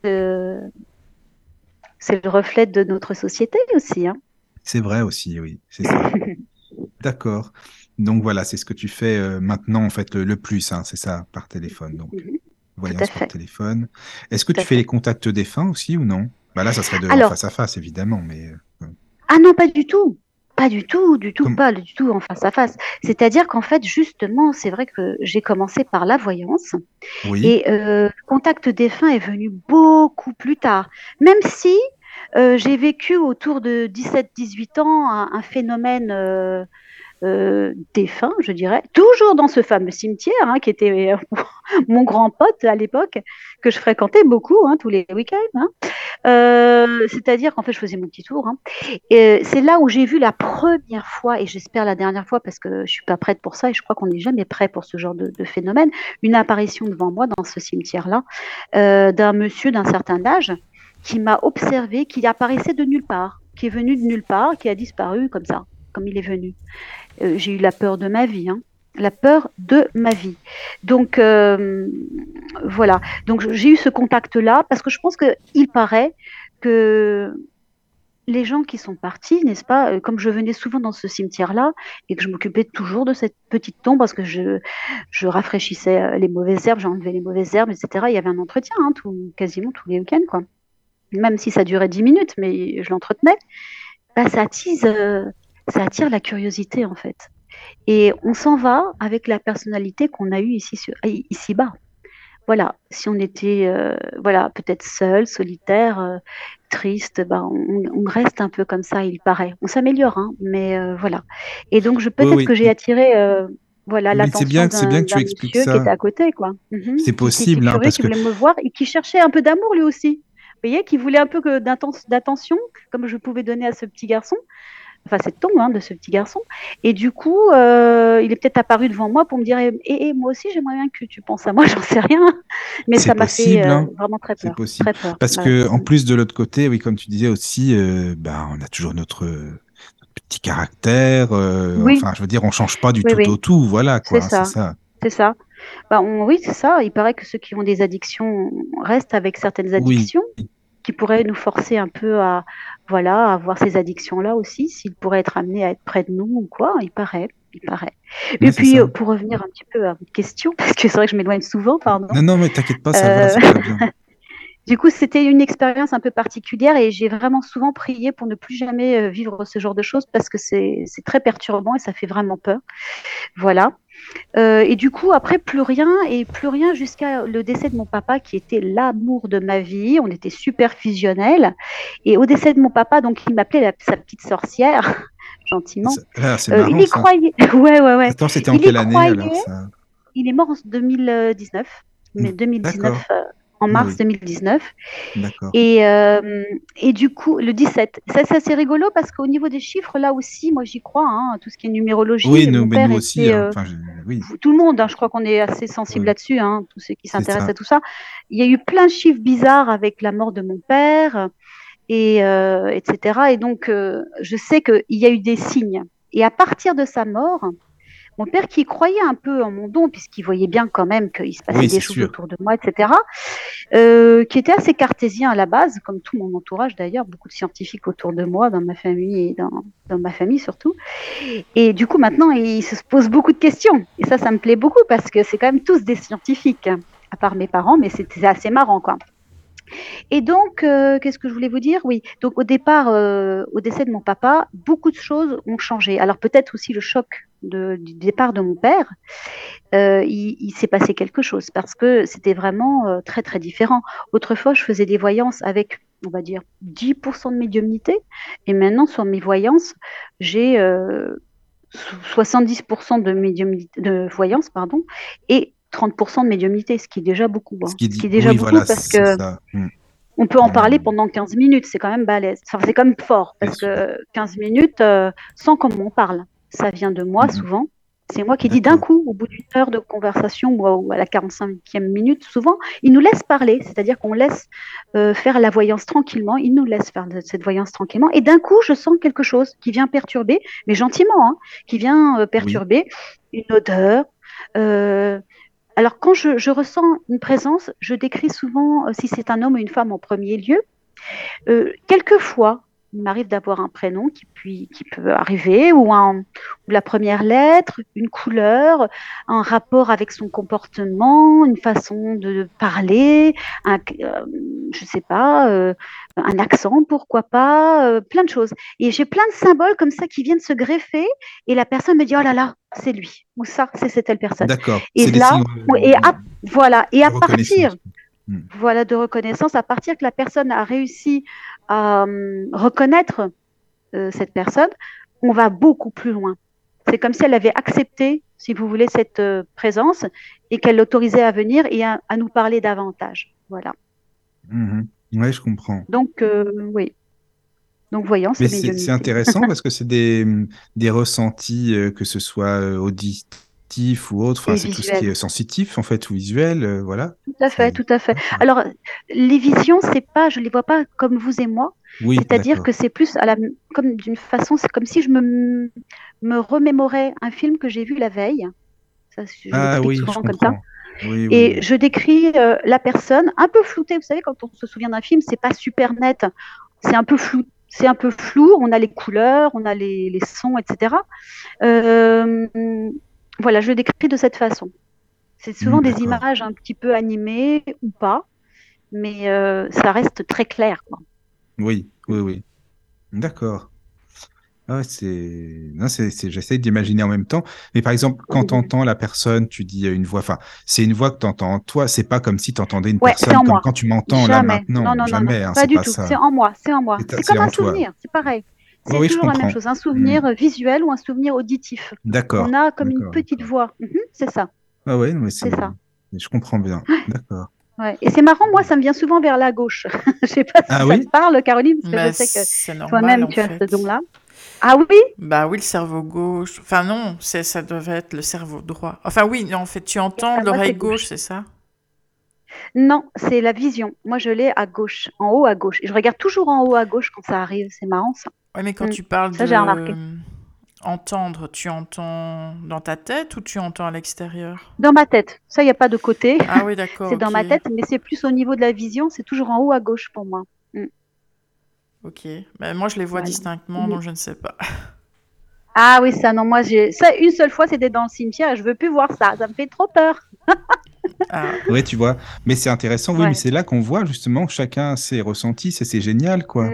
de- c'est le reflet de notre société aussi. Hein. C'est vrai aussi, oui, c'est ça. D'accord. Donc voilà, c'est ce que tu fais euh, maintenant, en fait, le, le plus, hein, c'est ça, par téléphone. Donc, Mhm. voyance par téléphone. Est-ce que Tout tu fais fait. les contacts défunts aussi ou non? Bah là, ça serait de Alors- face à face, évidemment, mais euh, Ah non, pas du tout. Pas du tout, du tout, Comme- pas du tout en face à face. C'est-à-dire qu'en fait, justement, c'est vrai que j'ai commencé par la voyance oui. et euh, contact défunt est venu beaucoup plus tard. Même si euh, j'ai vécu autour de 17-18 ans un, un phénomène euh, euh, défunt, je dirais, toujours dans ce fameux cimetière hein, qui était euh, mon grand pote à l'époque, que je fréquentais beaucoup hein, tous les week-ends. hein. Euh, C'est-à-dire qu'en fait, je faisais mon petit tour. Et c'est là où j'ai vu la première fois, et j'espère la dernière fois, parce que je suis pas prête pour ça, et je crois qu'on n'est jamais prêt pour ce genre de, phénomène, une apparition devant moi dans ce cimetière-là, euh, d'un monsieur d'un certain âge qui m'a observé, qui apparaissait de nulle part, qui est venu de nulle part, qui a disparu comme ça, comme il est venu. Euh, j'ai eu la peur de ma vie, hein. la peur de ma vie. Donc euh, voilà, donc j'ai eu ce contact-là parce que je pense qu'il paraît que les gens qui sont partis, n'est-ce pas, euh, comme je venais souvent dans ce cimetière-là et que je m'occupais toujours de cette petite tombe parce que je, je rafraîchissais les mauvaises herbes, j'enlevais les mauvaises herbes, etc. Il y avait un entretien hein, tout, quasiment tous les week-ends, quoi. Même si ça durait 10 minutes, mais je l'entretenais. Bah, ça attise, ça attire la curiosité en fait. Et on s'en va avec la personnalité qu'on a eue ici, sur- ici bas. Voilà, si on était euh, voilà, peut-être seul, solitaire, euh, triste, bah, on, on reste un peu comme ça, il paraît. On s'améliore, hein, mais euh, voilà. Et donc, je peut-être oui. que j'ai attiré voilà, l'attention bien- d'un bien que tu d'un expliques monsieur ça. qui était à côté. quoi. Mhm. C'est Qui- qui était possible, hein, curieux, parce qui que- voulait me voir et qui cherchait un peu d'amour lui aussi. Vous voyez, qui voulait un peu que d'attention, comme je pouvais donner à ce petit garçon enfin cette tombe hein, de ce petit garçon. Et du coup, euh, il est peut-être apparu devant moi pour me dire, et, et moi aussi, j'aimerais bien que tu penses à moi, j'en sais rien. Mais ça m'a fait euh, hein. vraiment très C'est peur. possible. Très peur. Parce Ouais. que en plus de l'autre côté, oui, comme tu disais aussi, euh, bah, on a toujours notre, petit caractère. euh, Oui. Enfin, je veux dire, on change pas du Oui, tout oui. au tout. Voilà, quoi. C'est hein, ça. C'est ça. C'est ça. Bah, on- oui, c'est ça. Il paraît que ceux qui ont des addictions restent avec certaines addictions qui pourraient nous forcer un peu à, voilà, à avoir ces addictions-là aussi, s'ils pourraient être amenés à être près de nous ou quoi. Il paraît. Il paraît. Et puis, ça. euh, pour revenir un petit peu à votre question, parce que c'est vrai que je m'éloigne souvent, pardon. Non, non, mais t'inquiète pas, ça va, Euh, c'est très bien. Du coup, c'était une expérience un peu particulière et j'ai vraiment souvent prié pour ne plus jamais euh, vivre ce genre de choses parce que c'est très perturbant et ça fait vraiment peur. Voilà. Euh, et du coup, après, plus rien et plus rien jusqu'à le décès de mon papa qui était l'amour de ma vie. On était super fusionnels. Et au décès de mon papa, donc il m'appelait la- sa petite sorcière, gentiment. C'est Euh, il y ça. croyait. Ouais, ouais, ouais. Attends, c'était en Il quelle année croyait. alors ça? Il est mort en 2019. Mais Mm, 2019, euh, en Oui, mars oui. 2019. D'accord. Et, euh, et du coup, le 17. Ça, c'est assez rigolo parce qu'au niveau des chiffres, là aussi, moi j'y crois, hein, tout ce qui est numérologie. Oui, nous, mais père nous aussi. était, hein. euh, Enfin, je- oui. tout le monde, hein, je crois qu'on est assez sensible Oui. là-dessus, hein, tous ceux qui C'est s'intéressent ça. à tout ça. Il y a eu plein de chiffres bizarres avec la mort de mon père, et, euh, etc. Et donc, euh, je sais qu'il y a eu des signes. Et à partir de sa mort, mon père qui croyait un peu en mon don, puisqu'il voyait bien quand même qu'il se passait Oui, des choses sûr. autour de moi, etc., euh, qui était assez cartésien à la base, comme tout mon entourage d'ailleurs, beaucoup de scientifiques autour de moi, dans ma famille et dans, dans ma famille surtout. Et du coup, maintenant, il se pose beaucoup de questions. Et ça, ça me plaît beaucoup parce que c'est quand même tous des scientifiques, hein, à part mes parents, mais c'était assez marrant, quoi. Et donc, euh, qu'est-ce que je voulais vous dire? Oui, donc au départ, euh, au décès de mon papa, beaucoup de choses ont changé. Alors peut-être aussi le choc de- du départ de mon père, euh, il, il s'est passé quelque chose parce que c'était vraiment euh, très très différent. Autrefois, je faisais des voyances avec, on va dire, 10% de médiumnité, et maintenant sur mes voyances, j'ai euh, so- 70% de, médiumnité, de voyance, pardon, et 30% de médiumnité, ce qui est déjà beaucoup. hein. Ce qui dit- est déjà oui, beaucoup voilà, parce que. Mm. on peut en Euh, parler pendant 15 minutes, c'est quand même balèze. Enfin, c'est quand même fort, parce que 15 minutes, euh, sans qu'on m'en parle, ça vient de moi souvent. C'est moi qui dis d'un coup, au bout d'une heure de conversation ou à, la 45e minute, souvent, il nous laisse parler, c'est-à-dire qu'on laisse euh, faire la voyance tranquillement, il nous laisse faire de- cette voyance tranquillement, et d'un coup, je sens quelque chose qui vient perturber, mais gentiment, hein, qui vient euh, perturber une odeur. euh, alors, quand je, je ressens une présence, je décris souvent si c'est un homme ou une femme en premier lieu. Quelquefois, Il m'arrive d'avoir un prénom qui, puis, qui peut arriver, ou, un, ou la première lettre, une couleur, un rapport avec son comportement, une façon de parler, un, euh, je sais pas, euh, un accent, pourquoi pas, euh, plein de choses. Et j'ai plein de symboles comme ça qui viennent se greffer, et la personne me dit oh là là, c'est lui, ou ça, c'est cette telle personne. D'accord. Et là, signes, et à, voilà, et à partir Hmm. voilà, de reconnaissance, à partir que la personne a réussi à hum, reconnaître euh, cette personne, on va beaucoup plus loin. C'est comme si elle avait accepté, si vous voulez, cette euh, présence et qu'elle l'autorisait à venir et à, à nous parler davantage. Voilà. Mhm. Ouais, je comprends. Donc, euh, oui. Donc, voyons, c'est intéressant parce que c'est des, des ressentis, euh, que ce soit euh, ou autre, enfin, c'est tout ce qui est sensitif, en fait, ou visuel, euh, voilà. Tout à fait, C'est- tout à fait. Alors, les visions, c'est pas, je les vois pas comme vous et moi. Oui, C'est-à-dire que c'est plus à la, comme d'une façon, c'est comme si je me, me remémorais un film que j'ai vu la veille. Ça, je Ah oui, je souvent comme ça. oui, Et oui. je décris euh, la personne un peu floutée. Vous savez, quand on se souvient d'un film, c'est pas super net. C'est un peu flou. C'est un peu flou. On a les couleurs, on a les, les sons, etc. Euh, voilà, je le décris de cette façon. C'est souvent Hmm, des images un petit peu animées ou pas, mais euh, ça reste très clair. Quoi. Oui, oui, oui. D'accord. Ah c'est... J'essaie d'imaginer en même temps. Mais par exemple, quand tu entends la personne, tu dis une voix, enfin, c'est une voix que tu entends en toi, c'est pas comme si tu entendais une Ouais, personne comme moi. quand tu m'entends là maintenant. non, Jamais, non, hein, pas du pas tout. C'est en moi, c'est en moi. C'est comme un souvenir, c'est pareil. C'est Oui, toujours la même chose, un souvenir euh, visuel ou un souvenir auditif. D'accord. On a comme une petite voix. Mhm, c'est ça, Ah ouais, mais c'est... ça. Je comprends bien. D'accord. Ouais. Et c'est marrant, moi, ça me vient souvent vers la gauche. Je sais pas si Ah ça oui te parle, Caroline, parce que Mais je sais que toi-même, tu as ce don-là. Ah oui Bah oui, le cerveau gauche. Enfin non, ça devait être le cerveau droit. Enfin oui, en fait, tu entends Ah, moi, l'oreille gauche, c'est ça? Non, c'est la vision. Moi, je l'ai à gauche, en haut à gauche. Et je regarde toujours en haut à gauche quand ça arrive. C'est marrant, ça. Ouais, mais quand Mm. tu parles Ça, de j'ai remarqué. entendre, tu entends dans ta tête ou tu entends à l'extérieur? Dans ma tête. Ça, il n'y a pas de côté. Ah oui, d'accord. c'est dans ma tête, mais c'est plus au niveau de la vision. C'est toujours en haut à gauche pour moi. Ok. Mais moi, je les vois Voilà. distinctement, Mhm. donc je ne sais pas. Ah oui, ça, non, moi, j'ai. Ça, une seule fois, c'était dans le cimetière. et Je veux plus voir ça. Ça me fait trop peur. Ah, Ouais, tu vois. Mais c'est intéressant, oui, Ouais. mais c'est là qu'on voit justement que chacun a ses ressentis, c'est, c'est génial, quoi.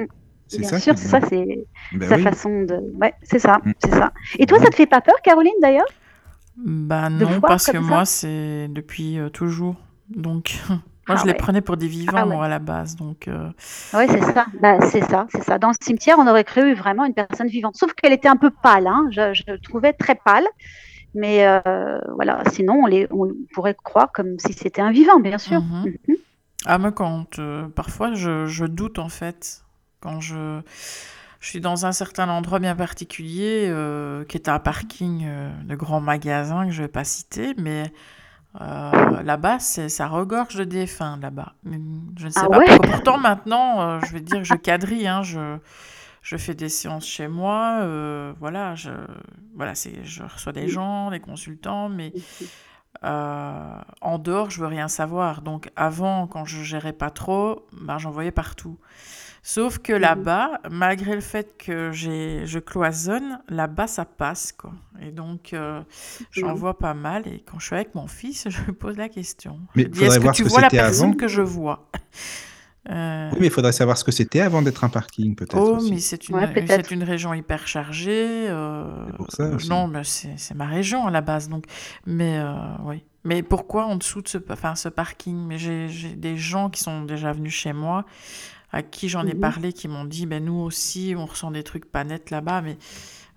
Mm. C'est Bien ça sûr, ça, c'est Ben sa oui. façon de. Ouais, c'est ça, Mm. c'est ça. Et toi, Ouais. ça te fait pas peur, Caroline, d'ailleurs? Bah De non, parce que moi, c'est depuis euh, toujours. Donc, moi, Ah je les prenais pour des vivants, Ah ouais. moi, à la base. Donc, euh, Ouais, c'est ça. Bah, c'est ça, c'est ça. Dans le cimetière, on aurait cru vraiment une personne vivante. Sauf qu'elle était un peu pâle, hein. Je, je le trouvais très pâle. Mais euh, voilà, sinon, on, les, on pourrait croire comme si c'était un vivant, bien sûr. Mhm. Mhm. Ah, moi, quand euh, parfois je, je doute en fait, quand je, je suis dans un certain endroit bien particulier, euh, qui est un parking euh, de grands magasins que je vais pas citer, mais euh, là-bas, ça regorge de défunts là-bas. Je ne sais Ah pas ouais? Pourtant, maintenant, je vais dire que je quadrille, hein, je, je fais des séances chez moi, voilà, je, voilà, c'est, je reçois des gens, des consultants, mais euh, en dehors, je veux rien savoir. Donc avant, quand je gérais pas trop, ben, j'en voyais partout. Sauf que là-bas, malgré le fait que j'ai, je cloisonne, là-bas, ça passe, quoi. Et donc, euh, j'en Mhm. vois pas mal. Et quand je suis avec mon fils, je me pose la question. Mais je dis, faudrait est-ce que voir tu ce que vois la c'était personne avant. que je vois? Euh, Oui, mais il faudrait savoir ce que c'était avant d'être un parking, peut-être Oh, aussi. mais c'est une, Ouais, peut-être. c'est une région hyper chargée. euh, C'est pour ça aussi. Non, mais c'est c'est ma région à la base. Donc, mais euh, oui. Mais pourquoi en dessous de ce, enfin, ce parking? Mais j'ai j'ai des gens qui sont déjà venus chez moi, à qui j'en ai Mhm. parlé, qui m'ont dit, ben nous aussi, on ressent des trucs pas nets là-bas, mais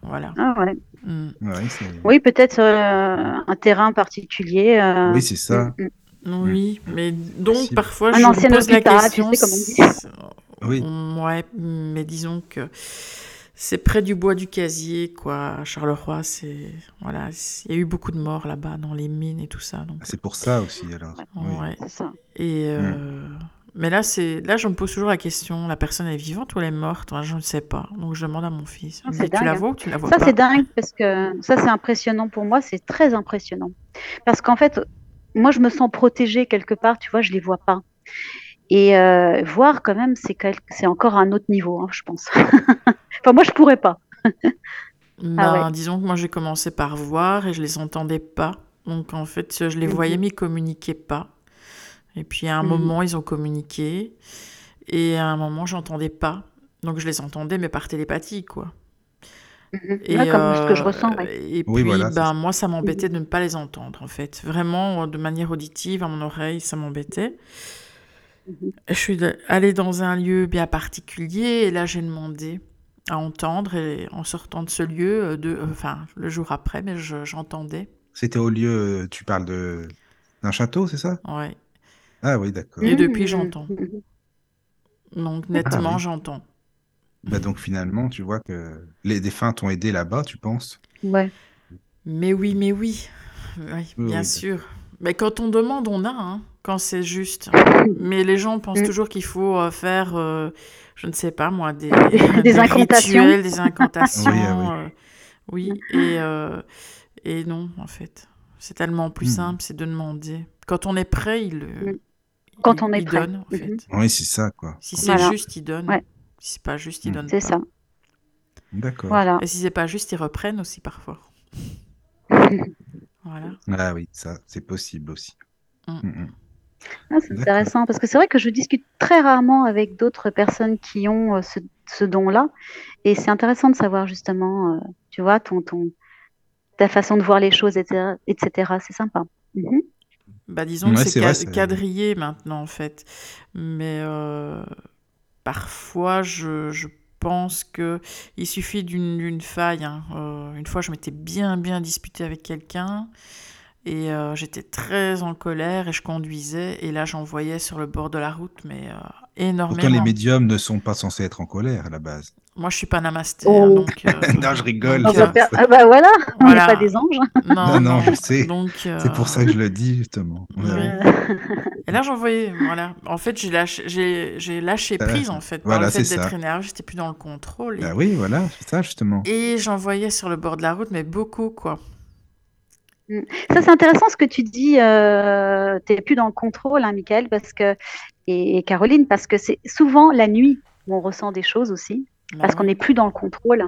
voilà. Ah ouais. Mm. Ouais. Oui, peut-être euh, un terrain particulier. euh, Oui, c'est ça. mm, mm. Oui, mais donc parfois Un je me ancien pose la hôpital, tu question. sais, on dit. Oui. Ouais, mais disons que c'est près du bois du casier, quoi. À Charleroi, c'est voilà, il y a eu beaucoup de morts là-bas dans les mines et tout ça. Donc, C'est pour ça aussi, alors. Oui. ouais. C'est ça. Et euh, mais là, c'est là, je me pose toujours la question la personne est vivante ou elle est morte? Je ne sais pas. Donc je demande à mon fils. Ah, dit, tu la dingue. vois ou tu la vois Ça, pas? c'est dingue parce que ça, c'est impressionnant pour moi. C'est très impressionnant. Parce qu'en fait, moi, je me sens protégée quelque part. Tu vois, je les vois pas. Et euh, voir quand même, c'est quel- c'est encore un autre niveau, hein, je pense. enfin, moi, je pourrais pas. Ah Ben, ouais. disons que moi j'ai commencé par voir et je les entendais pas. Donc en fait, je les voyais Mhm. mais ils communiquaient pas. Et puis à un Mhm. moment, ils ont communiqué et à un moment, j'entendais pas. Donc je les entendais mais par télépathie quoi. Mhm. Et, Ouais, comme ce que je euh, ressens, ouais. et Oui, puis voilà, ben ça. moi ça m'embêtait Mhm. de ne pas les entendre en fait. Vraiment de manière auditive à mon oreille, ça m'embêtait. Mhm. Je suis allée dans un lieu bien particulier et là j'ai demandé à entendre et en sortant de ce lieu, euh, de, euh, enfin le jour après, mais je- j'entendais. C'était au lieu, tu parles de d'un château, c'est ça? Ouais. Ah oui, d'accord. Et depuis Mhm. j'entends. Donc Ah nettement oui. j'entends. Bah donc finalement, tu vois que les défunts t'ont aidé là-bas, tu penses? Ouais. Mais oui, mais oui, oui, Oui, bien oui. sûr. Mais quand on demande, on a, hein, quand c'est juste. Mais les gens pensent Mm. toujours qu'il faut euh, faire, euh, je ne sais pas moi, des, Des incantations. rituels, des incantations. Oui, ah oui. euh, oui, et, euh, et non, en fait. C'est tellement plus Mm. simple, c'est de demander. Quand on est prêt, il, euh, Mm. Quand on est il prêt. donne, en Mhm. fait. Oui, c'est ça, quoi. Si c'est Voilà. juste, il donne. Ouais. Si c'est pas juste, il Mm. donne C'est ça. D'accord. Voilà. Et si c'est pas juste, ils reprennent aussi parfois. Voilà. Ah oui, ça, c'est possible aussi. Mm. Mm, mm. Ah, c'est intéressant parce que c'est vrai que je discute très rarement avec d'autres personnes qui ont euh, ce, ce don-là. Et c'est intéressant de savoir justement, euh, tu vois, ton, ton, ta façon de voir les choses, etc. etc. C'est sympa. Mhm. Bah, disons Ouais, que c'est ca- quadrillé maintenant, en fait. Mais euh, parfois, je, je pense que il suffit d'une d'une faille. hein. Euh, une fois, je m'étais bien, bien disputée avec quelqu'un et euh, j'étais très en colère et je conduisais. Et là, j'envoyais sur le bord de la route, mais euh, Pourtant, les énormément. médiums ne sont pas censés être en colère à la base. Moi, je suis pas namasté, Oh. hein, donc. euh, Non, je rigole. donc, Ah, euh, bah, ah bah voilà, on n'est voilà. pas des anges. Non, Non, je sais. Donc, C'est pour ça que je le dis, justement. Et là, j'en voyais, voilà. En fait, j'ai lâché, j'ai, j'ai lâché prise, en fait, par Voilà, le fait d'être énervé, j'étais plus dans le contrôle. Et, Ah oui, voilà, c'est ça, justement. et j'en voyais sur le bord de la route, mais beaucoup, quoi. Ça, c'est intéressant ce que tu dis. Euh, tu n'es plus dans le contrôle, hein, Michael, parce que, et, et Caroline, parce que c'est souvent la nuit où on ressent des choses aussi, Bah parce qu'on n'est plus dans le contrôle.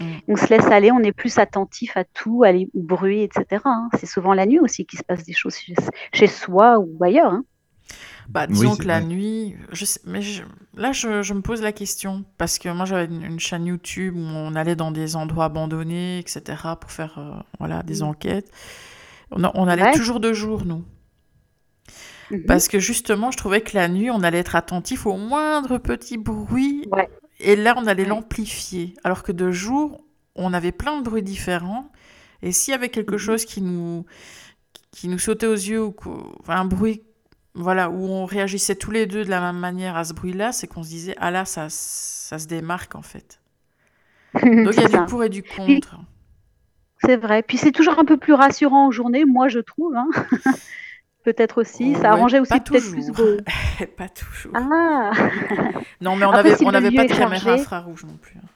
Mm. On se laisse aller, on est plus attentif à tout, à les- au bruit, etc. hein. C'est souvent la nuit aussi qu'il se passe des choses chez, chez soi ou ailleurs. hein. Bah, disons que la vrai. nuit, je sais, mais je- là, je, je me pose la question, parce que moi, j'avais une, une chaîne YouTube où on allait dans des endroits abandonnés, etc., pour faire, euh, voilà, des Mm. enquêtes. On, allait Ouais. toujours de jour, nous. Mhm. Parce que justement, je trouvais que la nuit, on allait être attentif au moindre petit bruit. Ouais. Et là, on allait Ouais. l'amplifier. Alors que de jour, on avait plein de bruits différents. Et s'il y avait quelque Mhm. chose qui nous, qui nous sautait aux yeux, ou un bruit voilà, où on réagissait tous les deux de la même manière à ce bruit-là, c'est qu'on se disait, ah là, ça, ça se démarque en fait. Donc il y a du pour et du contre. C'est vrai. Puis c'est toujours un peu plus rassurant en journée, moi je trouve. hein. peut-être aussi. Ça Ouais, arrangeait aussi pas peut-être plus. toujours. vos- Pas toujours. Ah Non, mais on avait, n'avait lieu pas de caméra infrarouge non plus. hein.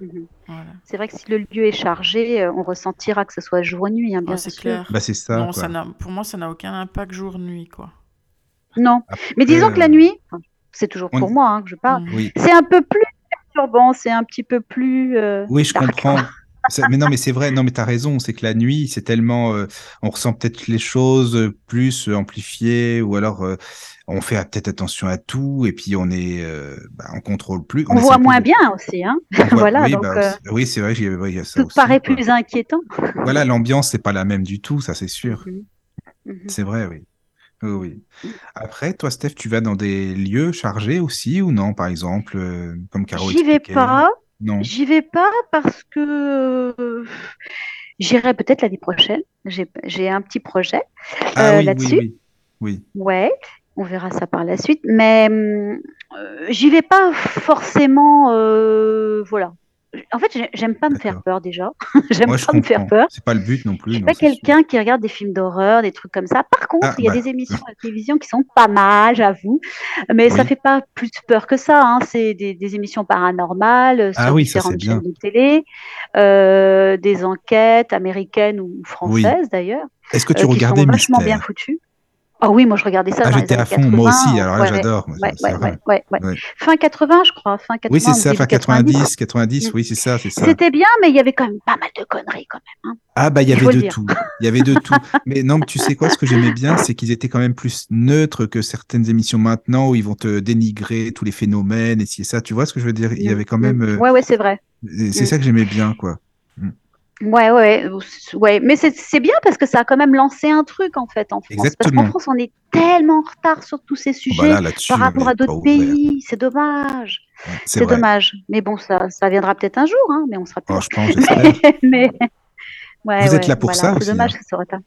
Mhm. Voilà. C'est vrai que si le lieu est chargé, euh, on ressentira que ce soit jour ou nuit, hein, bien Oh, sûr. clair. Bah, c'est ça, non, quoi. ça n'a, pour moi, ça n'a aucun impact jour-nuit, quoi. Non. Après, Mais disons que la euh, nuit, c'est toujours on- pour moi hein, que je parle, Mm. Oui, c'est un peu plus perturbant, c'est un petit peu plus. euh, oui, je dark. comprends. Mais non, mais c'est vrai, non, mais t'as raison, c'est que la nuit, c'est tellement, euh, on ressent peut-être les choses euh, plus euh, amplifiées, ou alors euh, on fait peut-être attention à tout, et puis on est, euh, bah, on contrôle plus. On voit moins de- bien aussi. Hein. voit- voilà, oui, donc, bah, euh, oui, c'est vrai, oui, y a ça Tout aussi. paraît quoi. plus inquiétant. Voilà, l'ambiance, c'est pas la même du tout, ça c'est sûr. Mhm. Mhm. C'est vrai, oui. Oui, oui. Après, toi, Steph, tu vas dans des lieux chargés aussi ou non, par exemple, euh, comme Caro J'y vais pas. Non. J'y vais pas parce que j'irai peut-être l'année prochaine. J'ai un petit projet Ah oui, oui, là-dessus. oui. Oui. Ouais, on verra ça par la suite. Mais hum, euh, j'y vais pas forcément. euh, voilà. En fait, j'ai- j'aime pas me faire peur déjà. j'aime je pas me faire peur. C'est pas le but non Je plus. suis non, pas quelqu'un qui regarde des films d'horreur, des trucs comme ça. Par contre, Ah, il y a bah. des émissions à la télévision qui sont pas mal, j'avoue. Mais ça Oui. fait pas plus peur que ça. Hein. C'est des, des émissions paranormales euh, Ah sur ça, différentes c'est bien. chaînes de télé, euh, des enquêtes américaines ou françaises d'ailleurs, Est-ce que tu qui regardais sont vachement Mystère? bien foutues. Ah oui, moi je regardais ça Ah, j'étais à fond, moi 80, aussi, alors là, ouais, j'adore. Ouais, ouais. Fin 80, je crois. Fin 80, Oui, c'est ça, fin 90, 90, oui, c'est ça, c'est ça. C'était bien, mais il y avait quand même pas mal de conneries quand même. hein. Ah bah il y avait de tout, il y avait de tout. Mais non, mais tu sais quoi, ce que j'aimais bien, c'est qu'ils étaient quand même plus neutres que certaines émissions maintenant où ils vont te dénigrer tous les phénomènes et si et ça. Tu vois ce que je veux dire? Il y avait quand même, euh, Ouais, ouais, c'est vrai. c'est Mm. ça que j'aimais bien, quoi. Ouais, ouais, ouais. Mais c'est bien parce que ça a quand même lancé un truc en fait en France. Parce qu'en France, on est tellement en retard sur tous ces sujets bah là, là-dessus, par rapport à d'autres pays. C'est dommage. C'est dommage. Mais bon, ça, ça viendra peut-être un jour, hein, mais on sera plus Oh, là. je pense, j'espère. mais ouais, Vous êtes là pour voilà, ça C'est dommage hein. que ça soit tard.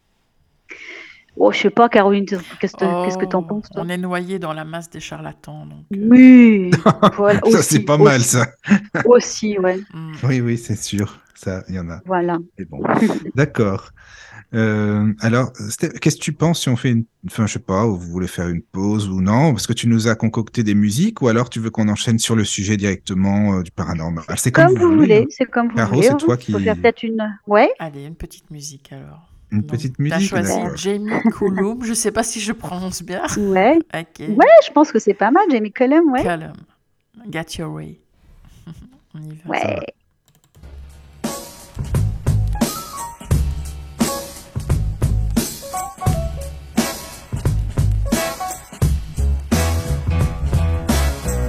Oh, je sais pas, Caroline, qu'est-ce que qu'est-ce que t'en Oh, penses toi On est noyé dans la masse des charlatans. Donc, euh, Oui, voilà, Ça, c'est pas mal, ça. Aussi, ouais, hmm. Oui, oui, c'est sûr. Ça, il y en a. voilà. Mais bon, d'accord. Euh, alors, Steph, qu'est-ce que tu penses si on fait une, enfin, je sais pas, ou vous voulez faire une pause ou non, parce que tu nous as concocté des musiques, ou alors tu veux qu'on enchaîne sur le sujet directement euh, du paranormal? C'est comme, Comme vous voulez. voulez, hein. c'est comme vous Caro, voulez. c'est hein. toi Faut qui- faire peut-être une. Ouais. Allez, une petite musique alors. Une Donc, petite T'as musique, choisi d'accord. Jamie Cullum. Je sais pas si je prononce bien. Ouais. Ok. Ouais, je pense que c'est pas mal, Jamie Cullum, ouais. Cullum. Get your way. On y va. Ouais.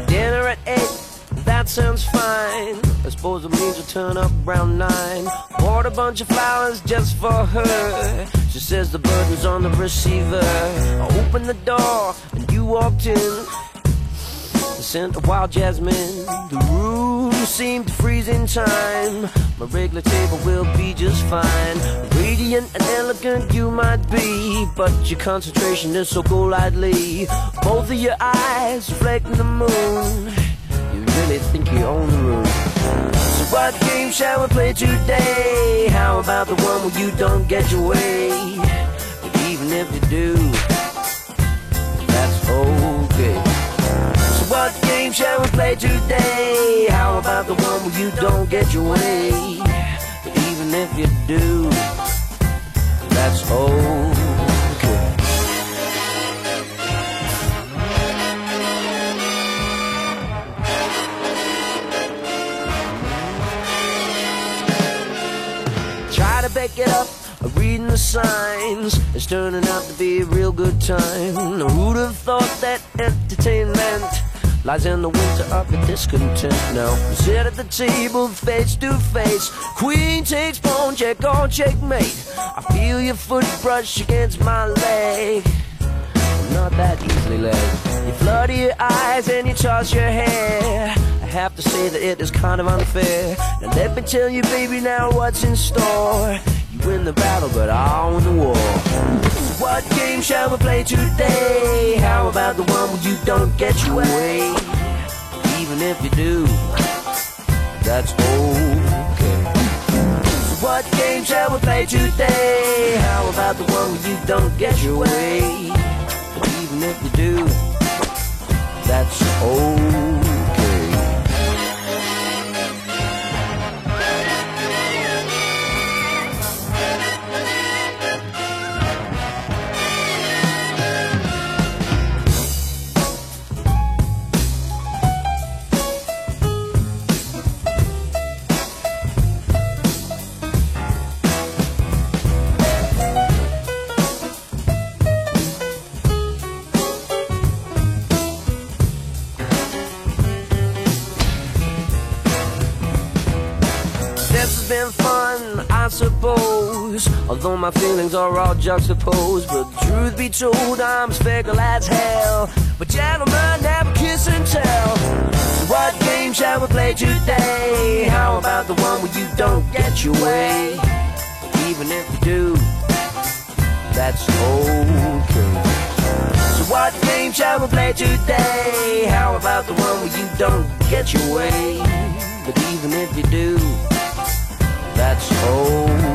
Dinner at eight, that sounds fine. I suppose it means we'll turn up around nine. Bought a bunch of flowers just for her. She says the burden's on the receiver. I opened the door and you walked in. The scent of wild jasmine. The room seemed to freeze in time. My regular table will be just fine. Radiant and elegant you might be, but your concentration is so golightly. Both of your eyes reflecting the moon. Really think you own the room. So what game shall we play today? How about the one where you don't get your way? But even if you do, that's okay. So what game shall we play today? How about the one where you don't get your way? But even if you do, that's okay. Back it up, reading the signs. It's turning out to be a real good time. Who'd have thought that entertainment lies in the winter of your discontent? Now we sit at the table face to face. Queen takes pawn, check on checkmate. I feel your foot brush against my leg. I'm not that easily led. You flutter your eyes and you toss your hair. Have to say that it is kind of unfair. Now let me tell you, baby, now what's in store. You win the battle, but I win the war. What game shall we play today? How about the one where you don't get your way? Even if you do, that's okay. So what game shall we play today? How about the one where you don't get your way? But even if you do, that's okay. Although my feelings are all juxtaposed. But truth be told, I'm as fickle as hell. But gentlemen, never kiss and tell. So what game shall we play today? How about the one where you don't get your way? Even if you do, that's okay. So what game shall we play today? How about the one where you don't get your way? But even if you do, that's okay.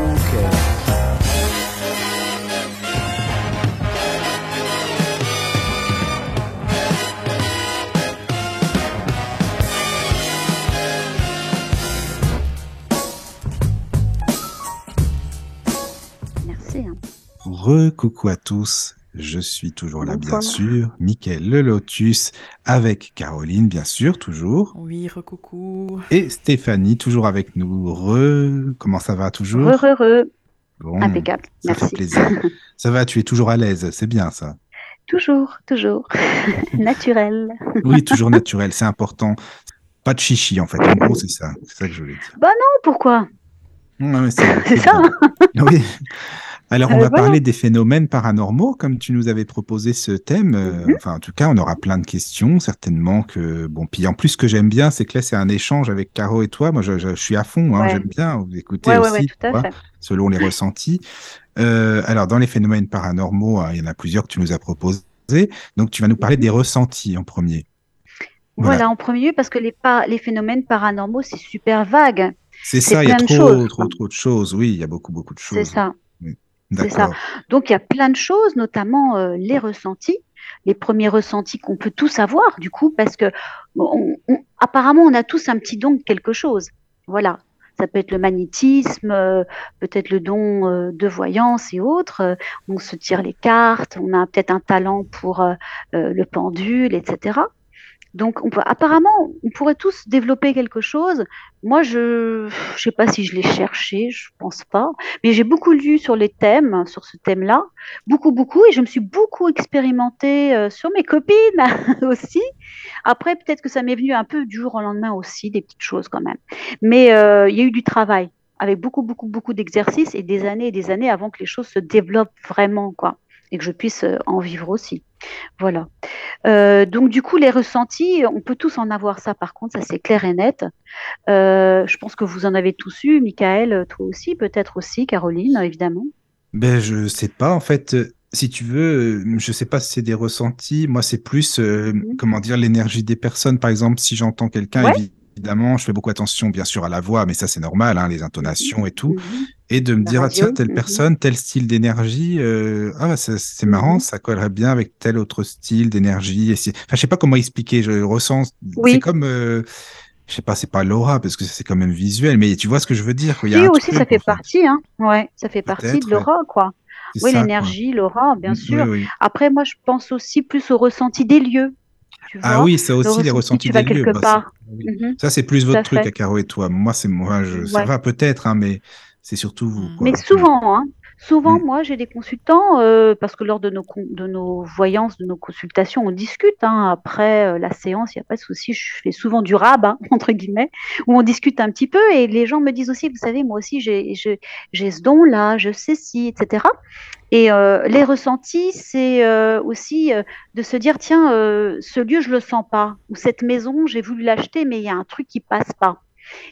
Re-coucou à tous. Je suis toujours là, bien sûr. Mickaël Le Lotus avec Caroline, bien sûr, toujours. Oui, recoucou. Et Stéphanie, toujours avec nous. Re, comment ça va toujours? Heureux, heureux, Bon, impeccable. ça fait Merci. plaisir. ça va, tu es toujours à l'aise, c'est bien ça. Toujours, toujours. Naturel. Oui, toujours naturel, c'est important. Pas de chichi, en fait. En gros, c'est ça. C'est ça que je voulais dire. Oh, pourquoi? Ouais, ouais, C'est ça, bien. Oui. Alors, on Euh, va voilà. parler des phénomènes paranormaux, comme tu nous avais proposé ce thème. Euh, Mhm. Enfin, en tout cas, on aura plein de questions, certainement que bon. Puis en plus, ce que j'aime bien, c'est que là, c'est un échange avec Caro et toi. Moi, je, je- je suis à fond. Hein, Ouais. J'aime bien vous écouter Ouais, aussi, ouais, selon les ressentis. Euh, alors, dans les phénomènes paranormaux, hein, il y en a plusieurs que tu nous as proposés. Donc, tu vas nous parler des ressentis en premier. Voilà. Voilà. en premier lieu, parce que les, les phénomènes paranormaux, c'est super vague. C'est C'est ça. Il y a trop, trop, trop de choses. Oui, il y a beaucoup, beaucoup de C'est choses. ça. C'est ça. Donc, il y a plein de choses, notamment euh, les ressentis, les premiers ressentis qu'on peut tous avoir, du coup, parce que on- on- apparemment, on a tous un petit don de quelque chose. Voilà. Ça peut être le magnétisme, euh, peut-être le don euh, de voyance et autres. On se tire les cartes, on a peut-être un talent pour le pendule, etc. Donc, on apparemment, on pourrait tous développer quelque chose. Moi, je ne sais pas si je l'ai cherché, je pense pas. Mais j'ai beaucoup lu sur les thèmes, sur ce thème-là, beaucoup, beaucoup, et je me suis beaucoup expérimentée euh, sur mes copines aussi. Après, peut-être que ça m'est venu un peu du jour au lendemain aussi, des petites choses quand même. Mais euh, il y a eu du travail, avec beaucoup, beaucoup, beaucoup d'exercices et des années et des années avant que les choses se développent vraiment, quoi, et que je puisse euh, en vivre aussi. Voilà. Euh, donc du coup, les ressentis, on peut tous en avoir ça. Par contre, ça c'est clair et net. Euh, je pense que vous en avez tous eu, Michael, toi aussi, peut-être aussi, Caroline, évidemment. Ben, je sais pas, en fait, si tu veux, je sais pas si c'est des ressentis. Moi, c'est plus, euh, Mhm. comment dire, l'énergie des personnes. Par exemple, si j'entends quelqu'un, Ouais. Évidemment, je fais beaucoup attention, bien sûr, à la voix, mais ça, c'est normal, hein, les intonations et tout. Et de me La dire, ah, tiens, telle mhm. personne, tel style d'énergie, euh, ah, c'est marrant, Mhm. ça collerait bien avec tel autre style d'énergie. Enfin, je sais pas comment expliquer, je ressens, c'est Oui. comme, euh, je sais pas, c'est pas l'aura, parce que c'est quand même visuel, mais tu vois ce que je veux dire, quoi. Il y a Si, un aussi, ça fait partie, hein. Ouais, ça fait partie de l'aura, quoi. Oui, l'énergie, l'aura, bien Mm, sûr. oui, oui. Après, moi, je pense aussi plus au ressenti des lieux. Tu Ah oui, ça le aussi, les ressenti, ressentis des lieux. bah, ça, part. oui. Mhm. Ça, c'est plus votre truc fait. à Caro et toi. Moi, c'est moi, je, ça va peut-être, hein, mais c'est surtout vous, Mm. quoi. Mais souvent, hein, souvent, Mm. moi, j'ai des consultants, euh, parce que lors de nos, con- de nos voyances, de nos consultations, on discute. hein. après euh, la séance, il n'y a pas de souci, je fais souvent du rab, hein, entre guillemets, où on discute un petit peu et les gens me disent aussi, vous savez, moi aussi, j'ai ce don-là, je sais si, etc. Et euh, les ressentis, c'est euh, aussi euh, de se dire, tiens, ce lieu, je le sens pas, ou cette maison, j'ai voulu l'acheter, mais il y a un truc qui passe pas.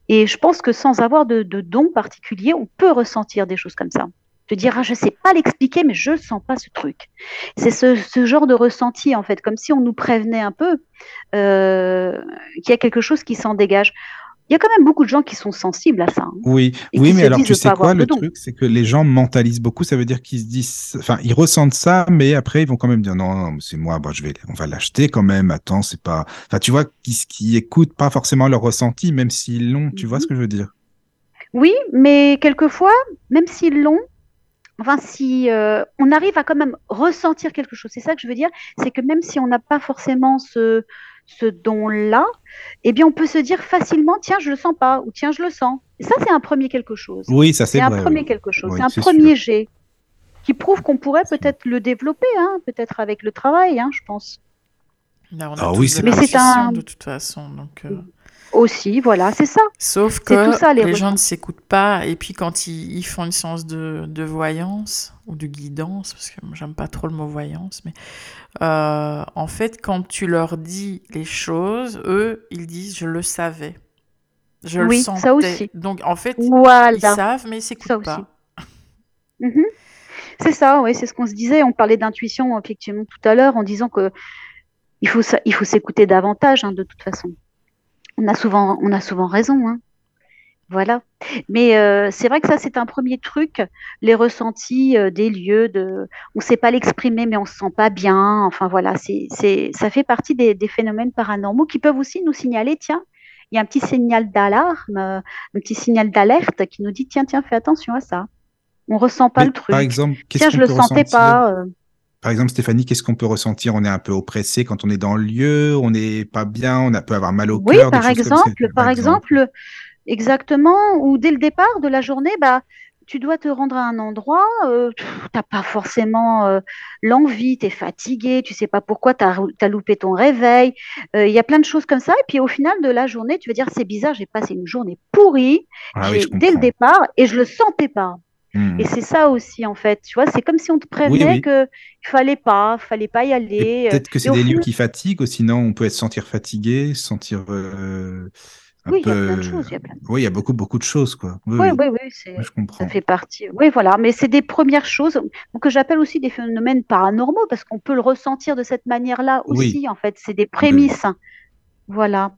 Et je pense que sans avoir de, de don particulier, on peut ressentir des choses comme ça. Te dire, ah, je sais pas l'expliquer, mais je sens pas ce truc. C'est ce, ce genre de ressenti, en fait, comme si on nous prévenait un peu euh, qu'il y a quelque chose qui s'en dégage. Il y a quand même beaucoup de gens qui sont sensibles à ça. hein. Oui, oui, mais alors tu sais quoi, le truc, c'est que les gens mentalisent beaucoup. Ça veut dire qu'ils se disent, enfin, ils ressentent ça, mais après, ils vont quand même dire non, non, c'est moi, bon, je vais, on va l'acheter quand même. Attends, c'est pas, enfin, tu vois, qui, qui écoutent pas forcément leur ressenti, même s'ils l'ont. Tu vois Mhm. ce que je veux dire? Oui, mais quelquefois, même s'ils l'ont, enfin, si euh, on arrive à quand même ressentir quelque chose, c'est ça que je veux dire, c'est que même si on n'a pas forcément ce, ce don-là, eh bien, on peut se dire facilement, tiens, je le sens pas, ou tiens, je le sens. Et ça, c'est un premier quelque chose. Oui, ça c'est C'est un vrai. premier oui. quelque chose, Oui, c'est un premier jet qui prouve qu'on pourrait peut-être le développer, hein, peut-être avec le travail, hein, je pense. Là, on a Ah oui, c'est de toute façon. Donc, euh, Aussi, voilà, c'est ça. Sauf que tout ça, les les gens ne s'écoutent pas. Et puis, quand ils, ils font une séance de, de voyance ou de guidance, parce que j'aime pas trop le mot voyance, mais euh, en fait, quand tu leur dis les choses, eux, ils disent je le savais. Je le ça sentais. aussi. Donc, en fait, ils savent, mais ils s'écoutent pas. Mhm. C'est ça, oui, c'est ce qu'on se disait. On parlait d'intuition effectivement tout à l'heure en disant que il faut, ça- il faut s'écouter davantage hein, de toute façon. On a souvent, on a souvent raison. hein. Voilà. Mais euh, c'est vrai que ça, c'est un premier truc, les ressentis euh, des lieux, de... on ne sait pas l'exprimer, mais on ne se sent pas bien. Enfin voilà, c'est, c'est, ça fait partie des, des phénomènes paranormaux qui peuvent aussi nous signaler, tiens, il y a un petit signal d'alarme, euh, un petit signal d'alerte qui nous dit, tiens, tiens, fais attention à ça. On ressent pas Mais le truc. Par exemple, qu'est-ce Tiens, je qu'on le sentais pas. Euh. par exemple, Stéphanie, qu'est-ce qu'on peut ressentir? On est un peu oppressé quand on est dans le lieu, on n'est pas bien, on a peut avoir mal au Oui, cœur. des par exemple, par exemple, exactement, ou dès le départ de la journée, bah, tu dois te rendre à un endroit, euh, tu n'as pas forcément euh, l'envie, tu es fatigué, tu sais pas pourquoi tu as, loupé ton réveil. Euh, Il y a plein de choses comme ça. Et puis au final de la journée, tu vas dire c'est bizarre, j'ai passé une journée pourrie Ah oui, dès le départ et je le sentais pas. Hmm. Et c'est ça aussi en fait, tu vois, c'est comme si on te prévenait oui. que il fallait pas, fallait pas y aller. euh, peut-être que c'est des lieux qui fatiguent, ou sinon on peut se sentir fatigué, se sentir euh, un Oui, il y a peu. plein de choses, il y a plein de- Oui, il y a beaucoup, beaucoup de choses, quoi. Oui, Oui, oui, oui, oui, je ça comprends. fait partie. Oui, voilà, mais c'est des premières choses que j'appelle aussi des phénomènes paranormaux parce qu'on peut le ressentir de cette manière-là Oui. aussi, en fait. C'est des oui. prémices. Voilà.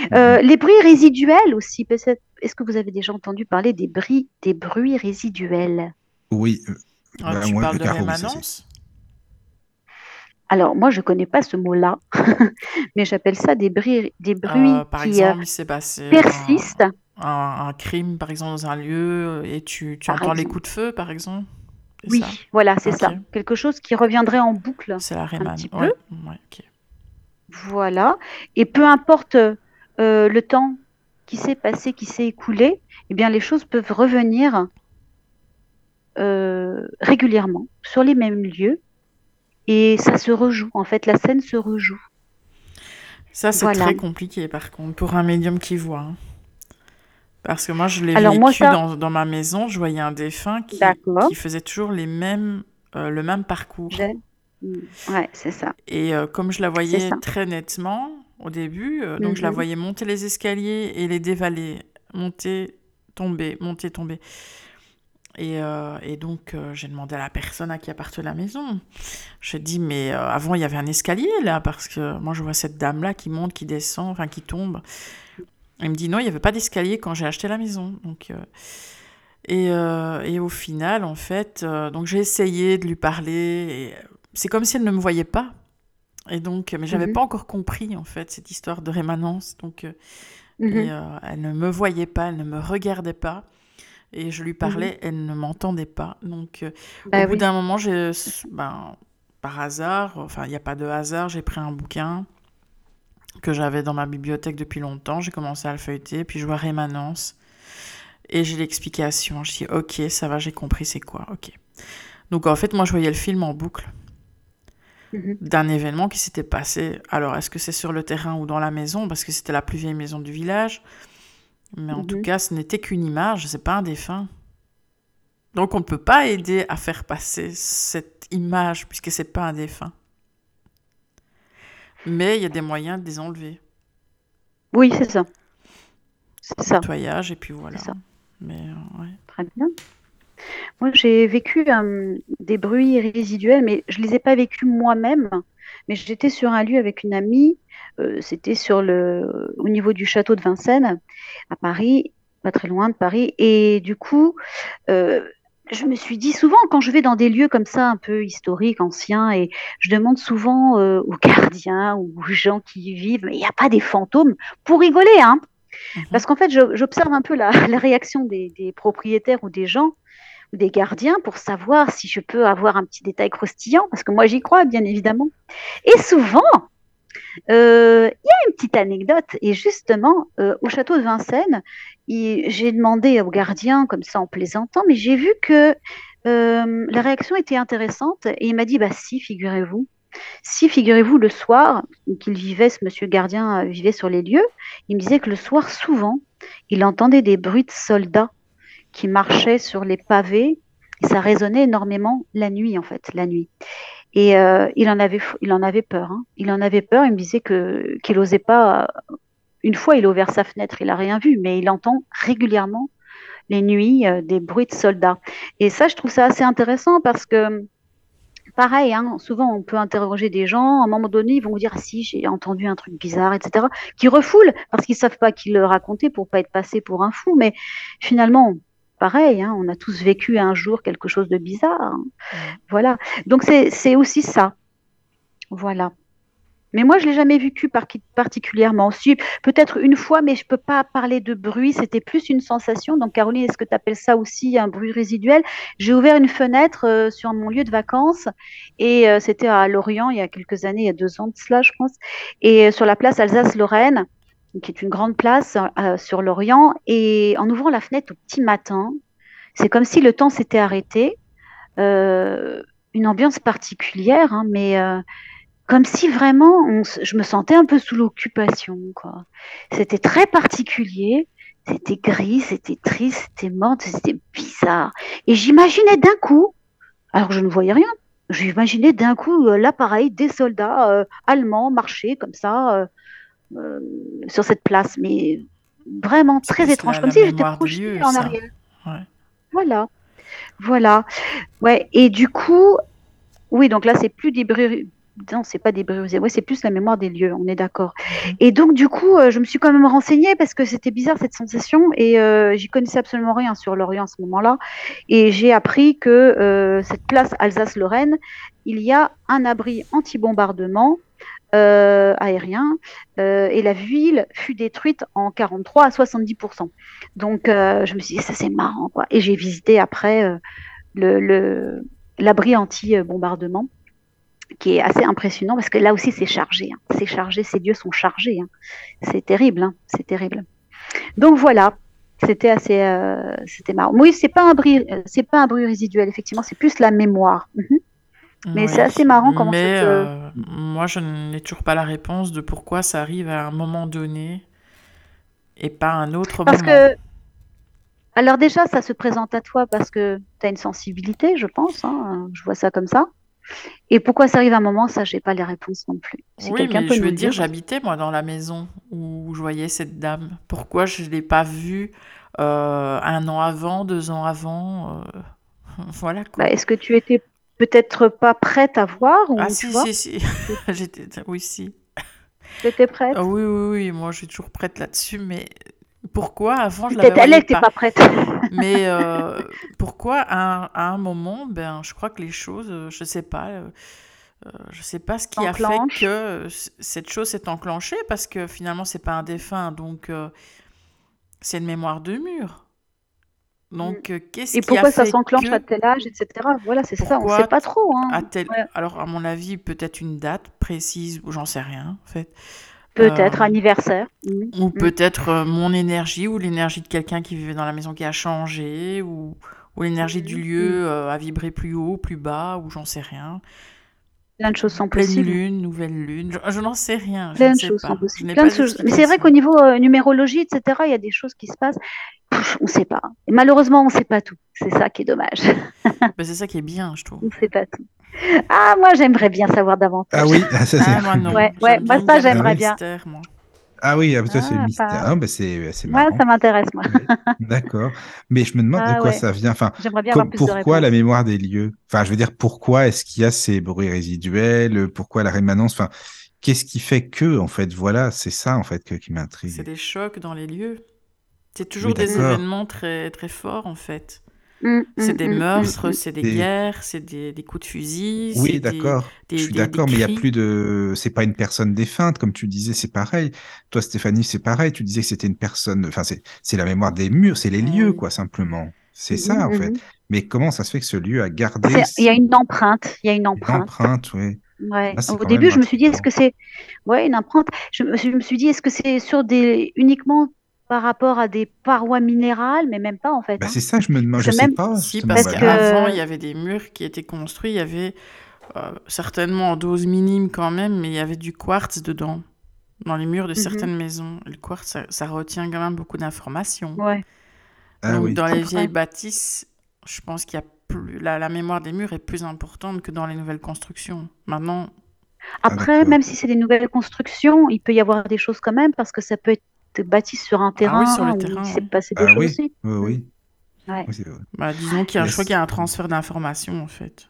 Mhm. Euh, les bruits résiduels aussi. peut-être- Est-ce que vous avez déjà entendu parler des bruits, des bruits résiduels? Oui. euh, Ah, bah, tu moi, parles de rémanence Alors, moi, je connais pas ce mot-là, mais j'appelle ça des bruits, des bruits Euh, Par qui euh, exemple, passé un, persistent. un- un crime, par exemple, dans un lieu, et tu, entends les coups de feu, par exemple? Oui, ça? voilà, c'est ça. Quelque chose qui reviendrait en boucle. C'est la petit Ouais, peu. ouais, ok. Voilà. Et peu importe euh, le temps qui s'est passé, qui s'est écoulé, eh bien, les choses peuvent revenir euh, régulièrement sur les mêmes lieux et ça se rejoue. En fait, la scène se rejoue. Ça, c'est Voilà. très compliqué, par contre, pour un médium qui voit. hein. Parce que moi, je l'ai vécu moi, ça- dans, dans ma maison, je voyais un défunt qui, faisait toujours les mêmes, euh, le même parcours. Mm. Ouais, c'est ça. Et euh, comme je la voyais très nettement au début, euh, donc je la Mhm. voyais monter les escaliers et les dévaler, monter, tomber, monter, tomber. Et, euh, et donc euh, j'ai demandé à la personne à qui appartenait la maison. Je dis mais avant il y avait un escalier là parce que moi je vois cette dame là qui monte, qui descend, enfin qui tombe. Elle me dit non il n'y avait pas d'escalier quand j'ai acheté la maison. Donc et, euh, et au final en fait euh, donc j'ai essayé de lui parler. C'est comme si elle ne me voyait pas. Et donc, mais j'avais Mhm. pas encore compris en fait cette histoire de rémanence. Donc, euh, Mhm. et, euh, elle ne me voyait pas, elle ne me regardait pas. Et je lui parlais, elle ne m'entendait pas. Donc, euh, Bah au bout d'un moment, j'ai, ben, par hasard, enfin, il n'y a pas de hasard, j'ai pris un bouquin que j'avais dans ma bibliothèque depuis longtemps. J'ai commencé à le feuilleter, puis je vois rémanence. Et j'ai l'explication. Je dis, ok, ça va, j'ai compris c'est quoi? Ok. Donc, en fait, moi, je voyais le film en boucle Mhm. d'un événement qui s'était passé. Alors, est-ce que c'est sur le terrain ou dans la maison? Parce que c'était la plus vieille maison du village. Mais en tout Mhm. cas, ce n'était qu'une image, c'est pas un défunt. Donc, on ne peut pas aider à faire passer cette image puisque c'est pas un défunt. Mais il y a des moyens de les enlever. Oui, c'est ça. C'est ça. Nettoyage et puis voilà. C'est ça. Mais euh, ouais. Très bien. Moi, j'ai vécu euh, des bruits résiduels, mais je les ai pas vécus moi-même. Mais j'étais sur un lieu avec une amie. euh, C'était sur le, au niveau du château de Vincennes, à Paris, pas très loin de Paris. Et du coup, euh, je me suis dit souvent, quand je vais dans des lieux comme ça, un peu historiques, anciens, et je demande souvent euh, aux gardiens ou aux gens qui y vivent, mais il n'y a pas des fantômes pour rigoler, hein Mhm. Parce qu'en fait, j'observe un peu la, la réaction des, des propriétaires ou des gens des gardiens pour savoir si je peux avoir un petit détail croustillant, parce que moi j'y crois, bien évidemment. Et souvent, euh, il y a une petite anecdote, et justement, euh, au château de Vincennes, j'ai demandé au gardien, comme ça en plaisantant, mais j'ai vu que euh, la réaction était intéressante, et il m'a dit, bah si, figurez-vous, si, figurez-vous, le soir, qu'il vivait, ce monsieur gardien vivait sur les lieux, il me disait que le soir, souvent, il entendait des bruits de soldats qui marchaient sur les pavés, ça résonnait énormément la nuit, en fait, la nuit. Et euh, il, en avait, il en avait peur. hein. Il en avait peur, il me disait que qu'il n'osait pas. Une fois, il a ouvert sa fenêtre, il n'a rien vu, mais il entend régulièrement les nuits euh, des bruits de soldats. Et ça, je trouve ça assez intéressant parce que pareil, hein, souvent on peut interroger des gens, à un moment donné, ils vont vous dire ah, si j'ai entendu un truc bizarre, etc., qui refoulent parce qu'ils savent pas qui le raconter pour pas être passé pour un fou. Mais finalement, pareil, hein, on a tous vécu un jour quelque chose de bizarre. hein. Voilà. Donc c'est aussi ça. Voilà. Mais moi, je l'ai jamais vécu par- particulièrement. Si, peut-être une fois, mais je peux pas parler de bruit. C'était plus une sensation. Donc, Caroline, est-ce que tu appelles ça aussi un bruit résiduel? J'ai ouvert une fenêtre euh, sur mon lieu de vacances et euh, c'était à Lorient il y a quelques années, il y a deux ans de cela, je pense, et euh, sur la place Alsace-Lorraine, qui est une grande place sur Lorient. Et en ouvrant la fenêtre au petit matin, c'est comme si le temps s'était arrêté. une ambiance particulière, hein, mais comme si vraiment je me sentais un peu sous l'occupation. C'était très particulier, c'était gris, c'était triste, c'était mort, c'était bizarre. Et j'imaginais d'un coup, alors je ne voyais rien, j'imaginais d'un coup euh, l'appareil des soldats euh, allemands marcher comme ça euh, sur cette place, mais vraiment très étrange, comme si j'étais projetée en arrière. Voilà, voilà, ouais. Et du coup, oui, donc là c'est plus des bruits non, c'est pas des bruits. Ouais, c'est plus la mémoire des lieux, on est d'accord. Mhm. Et donc, du coup, euh, je me suis quand même renseignée parce que c'était bizarre cette sensation et euh, j'y connaissais absolument rien sur l'Orient à ce moment-là. Et j'ai appris que euh, cette place Alsace-Lorraine, il y a un abri anti-bombardement aérien et la ville fut détruite en 43 à 70%. Donc, je me suis dit, ça c'est marrant, quoi. Et j'ai visité après le l'abri anti-bombardement qui est assez impressionnant parce que là aussi c'est chargé, hein. c'est chargé, ces dieux sont chargés, hein. c'est terrible, hein. c'est terrible. Donc voilà, c'était assez, euh, c'était marrant. Oui, c'est pas un bruit, c'est pas un bruit résiduel, effectivement, c'est plus la mémoire. Mhm. Mais c'est assez marrant comment Mais euh, moi, je n'ai toujours pas la réponse de pourquoi ça arrive à un moment donné et pas à un autre parce moment. Que... Alors déjà, ça se présente à toi parce que tu as une sensibilité, je pense. Je vois ça comme ça. Et pourquoi ça arrive à un moment, ça, j'ai pas les réponses non plus. oui, mais je veux dire, j'habitais moi dans la maison où je voyais cette dame. Pourquoi je l'ai pas vue euh, un an avant, deux ans avant euh, Voilà quoi. Bah, est-ce que tu étais peut-être pas prête à voir Ah si, si, si, J'étais, oui, si. Tu étais prête ah, Oui, oui, oui. Moi, je suis toujours prête là-dessus, mais pourquoi avant je l'avais Peut-être elle pas prête. Mais euh, pourquoi à un, moment, ben, je crois que les choses, euh, je sais pas, euh, je sais pas ce qui a fait que cette chose s'est enclenchée parce que finalement c'est pas un défunt, donc c'est une mémoire de mur. Donc mm. qu'est-ce qui Et pourquoi ça s'enclenche à tel âge, etc. Voilà, c'est ça, on sait pas trop. Hein. Alors à mon avis, peut-être une date précise, ou j'en sais rien en fait. Peut-être euh, anniversaire. Mm. Ou mm. peut-être euh, mon énergie ou l'énergie de quelqu'un qui vivait dans la maison qui a changé ou, ou l'énergie du lieu euh, a vibré plus haut, plus bas ou j'en sais rien. Plein de choses sont Pleine possibles. lune, nouvelle lune, je, n'en sais rien. Plein de choses sont possibles. Mais c'est vrai qu'au niveau numérologie, etc., il y a des choses qui se passent. On ne sait pas. Et malheureusement, on ne sait pas tout. C'est ça qui est dommage. Ben, c'est ça qui est bien, je trouve. On ne sait pas tout. Ah, moi, j'aimerais bien savoir davantage. Ah oui, ça, ah, moi, non. Ouais, ouais, moi, ça, j'aimerais bien. moi. Ah oui, ah, toi, c'est le ah, mystère. Ah, bah, c'est, c'est marrant. Ouais, ça m'intéresse, moi. D'accord. Mais je me demande ah de quoi ça vient. Enfin, bien pourquoi la mémoire des lieux? Enfin, je veux dire, pourquoi est-ce qu'il y a ces bruits résiduels? Pourquoi la rémanence? Enfin, qu'est-ce qui fait que, en fait, voilà, c'est ça, en fait, que, qui m'intrigue. C'est des chocs dans les lieux. C'est toujours des événements très, très forts, en fait. Mm, c'est mm, des mm, meurtres, c'est des, guerres, c'est des, des, coups de fusil. Oui, d'accord. Je suis d'accord, mais il y a plus de. C'est pas une personne défunte, comme tu disais, c'est pareil. Toi, Stéphanie, c'est pareil. Tu disais que c'était une personne. Enfin, c'est la mémoire des murs, c'est les lieux, quoi, simplement. C'est ça, en fait. Mais comment ça se fait que ce lieu a gardé. Il y a une empreinte. Il y a une empreinte. Une empreinte, oui. Ouais. Au début, je me suis dit, est-ce que c'est. Ouais, une empreinte. Je me, je me suis dit, est-ce que c'est sur des. uniquement par rapport à des parois minérales, mais même pas en fait. Bah, hein. C'est ça, je me demande, je sais pas. Si, parce qu'avant, il y avait des murs qui étaient construits, il y avait euh, certainement en dose minime quand même, mais il y avait du quartz dedans, dans les murs de mhm. certaines maisons. Le quartz, ça, retient quand même beaucoup d'informations. Ouais. Ah Donc, dans les vieilles bâtisses, je pense qu'il y a plus... La, la mémoire des murs est plus importante que dans les nouvelles constructions. Maintenant, après, même si c'est des nouvelles constructions, il peut y avoir des choses quand même parce que ça peut être bâti sur un terrain ah oui, sur le terrain, il s'est passé des ah choses oui. Oui, oui. Ouais. Bah, disons qu'il y a, je crois qu'il y a un transfert d'informations en fait.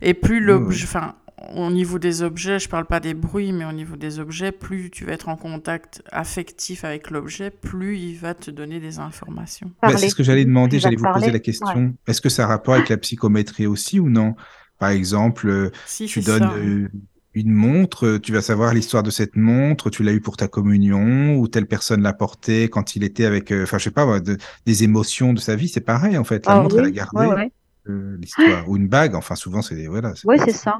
Et plus l'objet, enfin, au niveau des objets, je parle pas des bruits, mais au niveau des objets, plus tu vas être en contact affectif avec l'objet, plus il va te donner des informations. Bah, c'est ce que j'allais demander, j'allais vous poser la question. Est-ce que ça a rapport avec la psychométrie aussi ou non? Par exemple, si, tu donnes. Une montre, tu vas savoir l'histoire de cette montre, tu l'as eu pour ta communion, ou telle personne l'a portée quand il était avec, euh, enfin, je sais pas, des émotions de sa vie, c'est pareil, en fait. La Ah montre, elle a oui, gardé ouais, ouais. euh, l'histoire. Ou une bague, enfin, souvent, c'est, voilà. Ouais, c'est ça.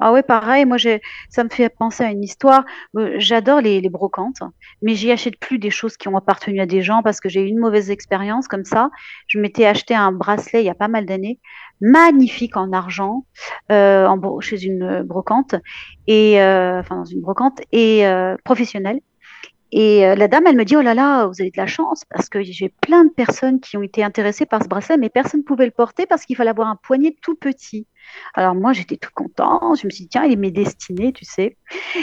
Ah ouais, pareil, moi j'ai ça me fait penser à une histoire. Euh, J'adore les, brocantes, mais j'y achète plus des choses qui ont appartenu à des gens parce que j'ai eu une mauvaise expérience comme ça. Je m'étais acheté un bracelet il y a pas mal d'années, magnifique en argent, euh, chez une brocante et euh, enfin dans une brocante et euh, professionnelle. Et euh, la dame, elle me dit, oh là là, vous avez de la chance parce que j'ai plein de personnes qui ont été intéressées par ce bracelet, mais personne ne pouvait le porter parce qu'il fallait avoir un poignet tout petit. Alors moi, j'étais tout contente. Je me suis dit, tiens, il est mes destinées, tu sais.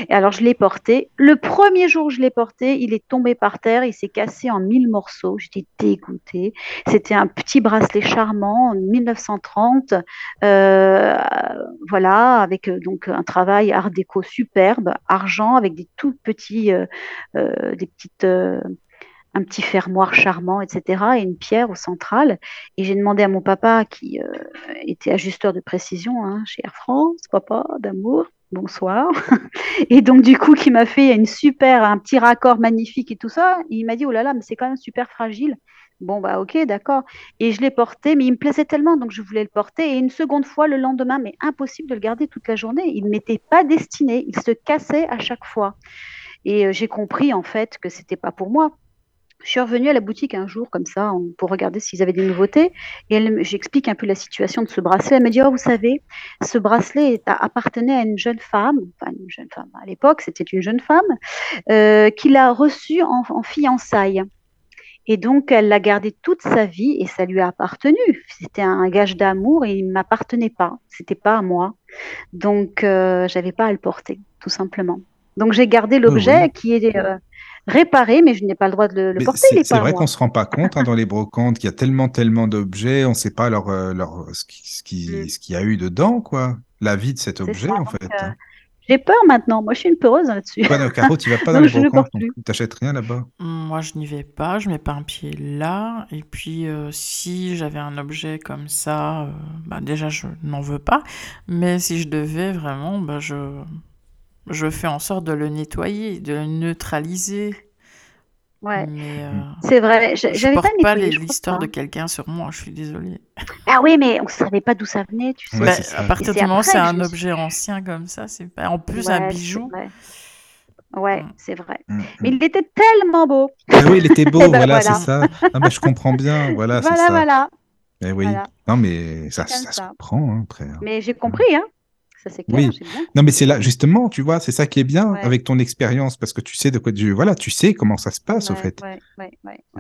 Et alors, je l'ai porté. Le premier jour je l'ai porté, il est tombé par terre. Il s'est cassé en mille morceaux. J'étais dégoûtée. C'était un petit bracelet charmant en 1930. euh, voilà, avec euh, donc un travail art déco superbe, argent, avec des tout petits, euh, des petites, un petit fermoir charmant, etc. Et une pierre au central. Et j'ai demandé à mon papa, qui euh, était ajusteur de précision hein, chez Air France, papa d'amour, bonsoir. Et donc, du coup, qui m'a fait une super, un petit raccord magnifique et tout ça. Il m'a dit, oh là là, mais c'est quand même super fragile. Bon, bah, ok, d'accord. Et je l'ai porté, mais il me plaisait tellement, donc je voulais le porter. Et une seconde fois le lendemain, mais impossible de le garder toute la journée. Il ne m'était pas destiné, il se cassait à chaque fois. Et euh, j'ai compris, en fait, que c'était pas pour moi. Je suis revenue à la boutique un jour comme ça pour regarder s'ils avaient des nouveautés et j'explique un peu la situation de ce bracelet. Elle me dit oh vous savez ce bracelet a- appartenait à une jeune femme, enfin une jeune femme à l'époque c'était une jeune femme euh, qui l'a reçu en, en fiançailles et donc elle l'a gardé toute sa vie et ça lui a appartenu. C'était un gage d'amour et il ne m'appartenait pas, c'était pas à moi donc euh, j'avais pas à le porter tout simplement. Donc j'ai gardé l'objet oui. qui est euh, réparé mais je n'ai pas le droit de le, le porter, c'est vrai moi. qu'on se rend pas compte hein, dans les brocantes qu'il y a tellement, tellement d'objets, on sait pas leur, euh, leur, ce qui, ce qui, Mm. ce qu'il y a eu dedans, quoi. La vie de cet objet, ça, en fait. euh, J'ai peur maintenant. Moi, je suis une peureuse là-dessus. No, Caro, tu vas pas dans les ne brocantes plus. T'achètes rien là-bas. Moi, je n'y vais pas, je mets pas un pied là. Et puis, euh, si j'avais un objet comme ça, euh, bah, déjà, je n'en veux pas. Mais si je devais vraiment, bah, je, je fais en sorte de le nettoyer, de le neutraliser. Ouais, Mais euh, c'est vrai. Je pas porte pas je l'histoire pas. de quelqu'un sur moi, je suis désolée. Ah oui, mais on savait pas d'où ça venait, tu sais. Ouais, Bah, à partir du moment où c'est je un objet ancien comme ça, c'est pas... En plus, un Ouais, bijou. Ouais, Mm. c'est vrai. Mm, Mais mm. il était tellement beau. Ah oui, il était beau, ben, voilà, voilà. c'est ça. Ah, bah, je comprends bien, voilà, c'est Voilà, ça. voilà. Eh oui. Voilà. Non, mais ça, ça se ça. comprend, hein, après. hein. Mais j'ai compris, hein. Ça, c'est clair, Oui. bien. Non, mais c'est là, justement, tu vois, c'est ça qui est bien Ouais. avec ton expérience, parce que tu sais de quoi tu, voilà, tu sais comment ça se passe, au fait.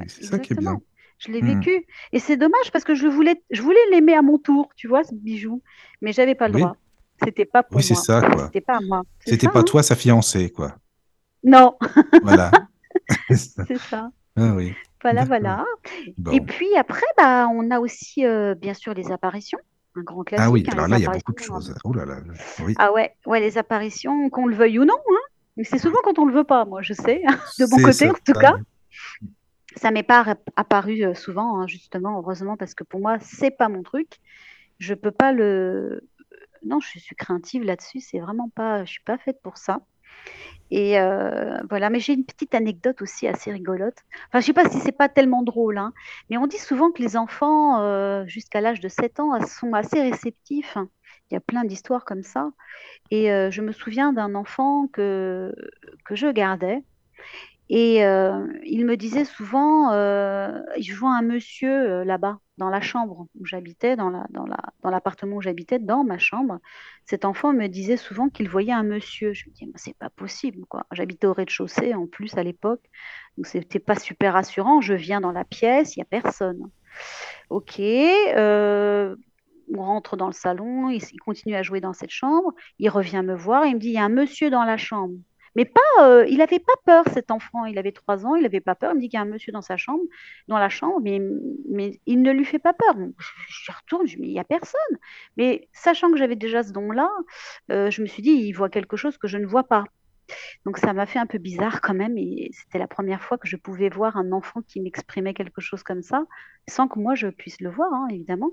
c'est ça qui est bien. Je l'ai Mm. vécu. Et c'est dommage parce que je voulais, je voulais l'aimer à mon tour, tu vois, ce bijou. Mais j'avais pas le Oui. droit. C'était pas pour Oui, c'est moi. ça, quoi. C'était pas à moi. C'est C'était pas hein. toi sa fiancée, quoi. Non, Voilà. C'est ça. c'est ah oui. Voilà, voilà. Bon. Et puis après, bah, on a aussi, euh, bien sûr, les apparitions. Un grand classique. Ah oui, hein, alors là, il y a beaucoup de choses. Oh là là. là. Oui. Ah ouais, ouais, les apparitions, qu'on le veuille ou non. Hein. Mais c'est souvent quand on le veut pas, moi, je sais. De mon côté, ça, en tout ça, cas. Ça m'est pas apparu euh, souvent, hein, justement, heureusement, parce que pour moi, c'est pas mon truc. Je peux pas le. Non, je suis craintive là-dessus. C'est vraiment pas. Je suis pas faite pour ça. Et euh, voilà. Mais j'ai une petite anecdote aussi assez rigolote. Enfin, je sais pas si c'est pas tellement drôle, hein, mais on dit souvent que les enfants, euh, jusqu'à l'âge de 7 ans, sont assez réceptifs. Il y a plein d'histoires comme ça. Et euh, je me souviens d'un enfant que, que je gardais. Et euh, il me disait souvent, euh, je vois un monsieur euh, là-bas, dans la chambre où j'habitais, dans la, dans la, dans l'appartement où j'habitais, dans ma chambre. Cet enfant me disait souvent qu'il voyait un monsieur. Je me disais, c'est pas possible. J'habitais au rez-de-chaussée en plus à l'époque, donc c'était pas super rassurant. Je viens dans la pièce, il y a personne. Ok, euh, on rentre dans le salon, il, il continue à jouer dans cette chambre, il revient me voir, il me dit, il y a un monsieur dans la chambre. Mais euh, il n'avait pas peur, cet enfant. Il avait trois ans, il n'avait pas peur. Il me dit qu'il y a un monsieur dans sa chambre, dans la chambre, mais, il ne lui fait pas peur. Je, retourne, je dis, il n'y a personne. Mais sachant que j'avais déjà ce don-là, euh, je me suis dit, il voit quelque chose que je ne vois pas. Donc ça m'a fait un peu bizarre quand même. Et c'était la première fois que je pouvais voir un enfant qui m'exprimait quelque chose comme ça, sans que moi je puisse le voir, hein, évidemment.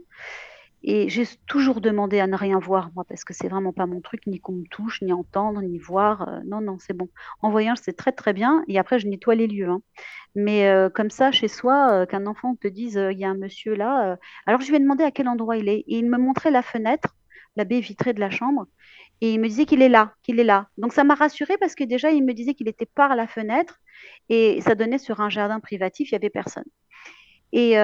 Et j'ai toujours demandé à ne rien voir, moi, parce que c'est vraiment pas mon truc, ni qu'on me touche, ni entendre, ni voir. Euh, non, non, c'est bon. En voyant, c'est très, très bien. Et après, je nettoie les lieux. hein. Mais euh, comme ça, chez soi, euh, qu'un enfant te dise, il y a un monsieur là. Alors, je lui ai demandé à quel endroit il est. Et il me montrait la fenêtre, la baie vitrée de la chambre. Et il me disait qu'il est là, qu'il est là. Donc, ça m'a rassurée parce que déjà, il me disait qu'il était par la fenêtre. Et ça donnait sur un jardin privatif, il n'y avait personne. Et,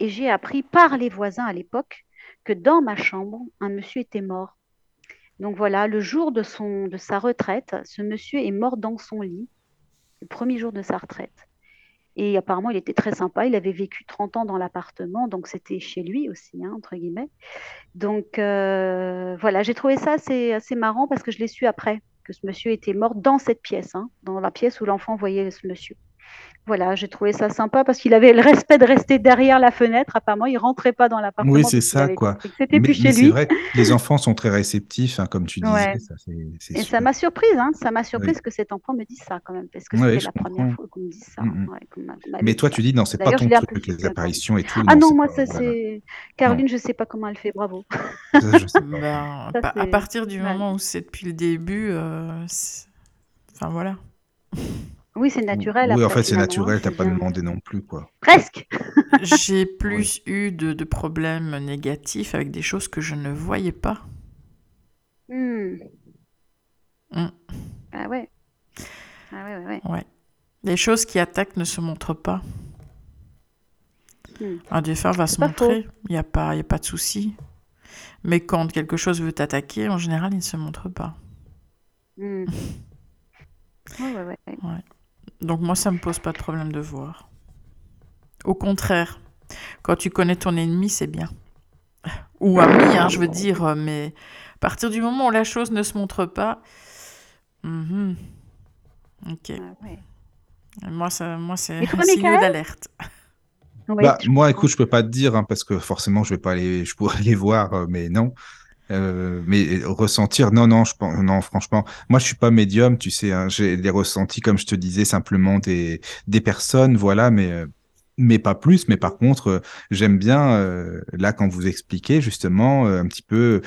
et j'ai appris par les voisins à l'époque que dans ma chambre, un monsieur était mort. Donc voilà, le jour de, sa retraite, ce monsieur est mort dans son lit, le premier jour de sa retraite. Et apparemment, il était très sympa. Il avait vécu 30 ans dans l'appartement, donc c'était chez lui aussi, hein, entre guillemets. Donc euh, voilà, j'ai trouvé ça assez, assez marrant parce que je l'ai su après, que ce monsieur était mort dans cette pièce, hein, dans la pièce où l'enfant voyait ce monsieur. Voilà, j'ai trouvé ça sympa parce qu'il avait le respect de rester derrière la fenêtre. Apparemment, il rentrait pas dans l'appartement. Oui, c'est ça, quoi. C'était plus mais chez c'est lui. vrai que les enfants sont très réceptifs, hein, comme tu disais. Ouais. Ça, Et ça m'a surprise, hein, ça m'a surprise Oui. que cet enfant me dise ça quand même, parce que Ouais, c'était la première fois qu'on me dise ça. Mm, mm. ouais, Mais toi, ça. tu dis, non, c'est pas ton truc, les apparitions et tout. Ah non, moi, ça c'est. Caroline, je sais pas comment elle fait, bravo. Ben, à partir du moment où c'est depuis le début, euh, enfin voilà. Oui, c'est naturel Oui, en fait, c'est naturel, t'as pas demandé non plus, quoi. Presque. J'ai plus eu de, de problèmes négatifs avec des choses que je ne voyais pas. Hmm. Mm. Ah ouais. Ah ouais, ouais, ouais. Ouais. Les choses qui attaquent ne se montrent pas. Hmm. Un défunt va se montrer, il n'y a, pas- il y a pas de souci. Mais quand quelque chose veut t'attaquer, en général, il ne se montre pas. Hmm. Ouais, ouais, ouais. Donc moi, ça me pose pas de problème de voir. Au contraire, quand tu connais ton ennemi, c'est bien. Ou ami, hein, je veux dire, euh, mais à partir du moment où la chose ne se montre pas, mhm, ok. Ah ouais. Moi, ça, moi c'est un signe d'alerte. Ouais, Bah, moi, écoute, je peux pas te dire, hein, parce que forcément, je vais pas aller, je pourrais les voir, euh, mais non. Euh, mais ressentir, non, non, je pense, non, franchement, moi, je suis pas médium, tu sais, hein, j'ai des ressentis, comme je te disais, simplement des, des personnes, voilà, mais, euh, mais pas plus. Mais par contre, euh, j'aime bien, euh, là, quand vous expliquez, justement, un petit peu,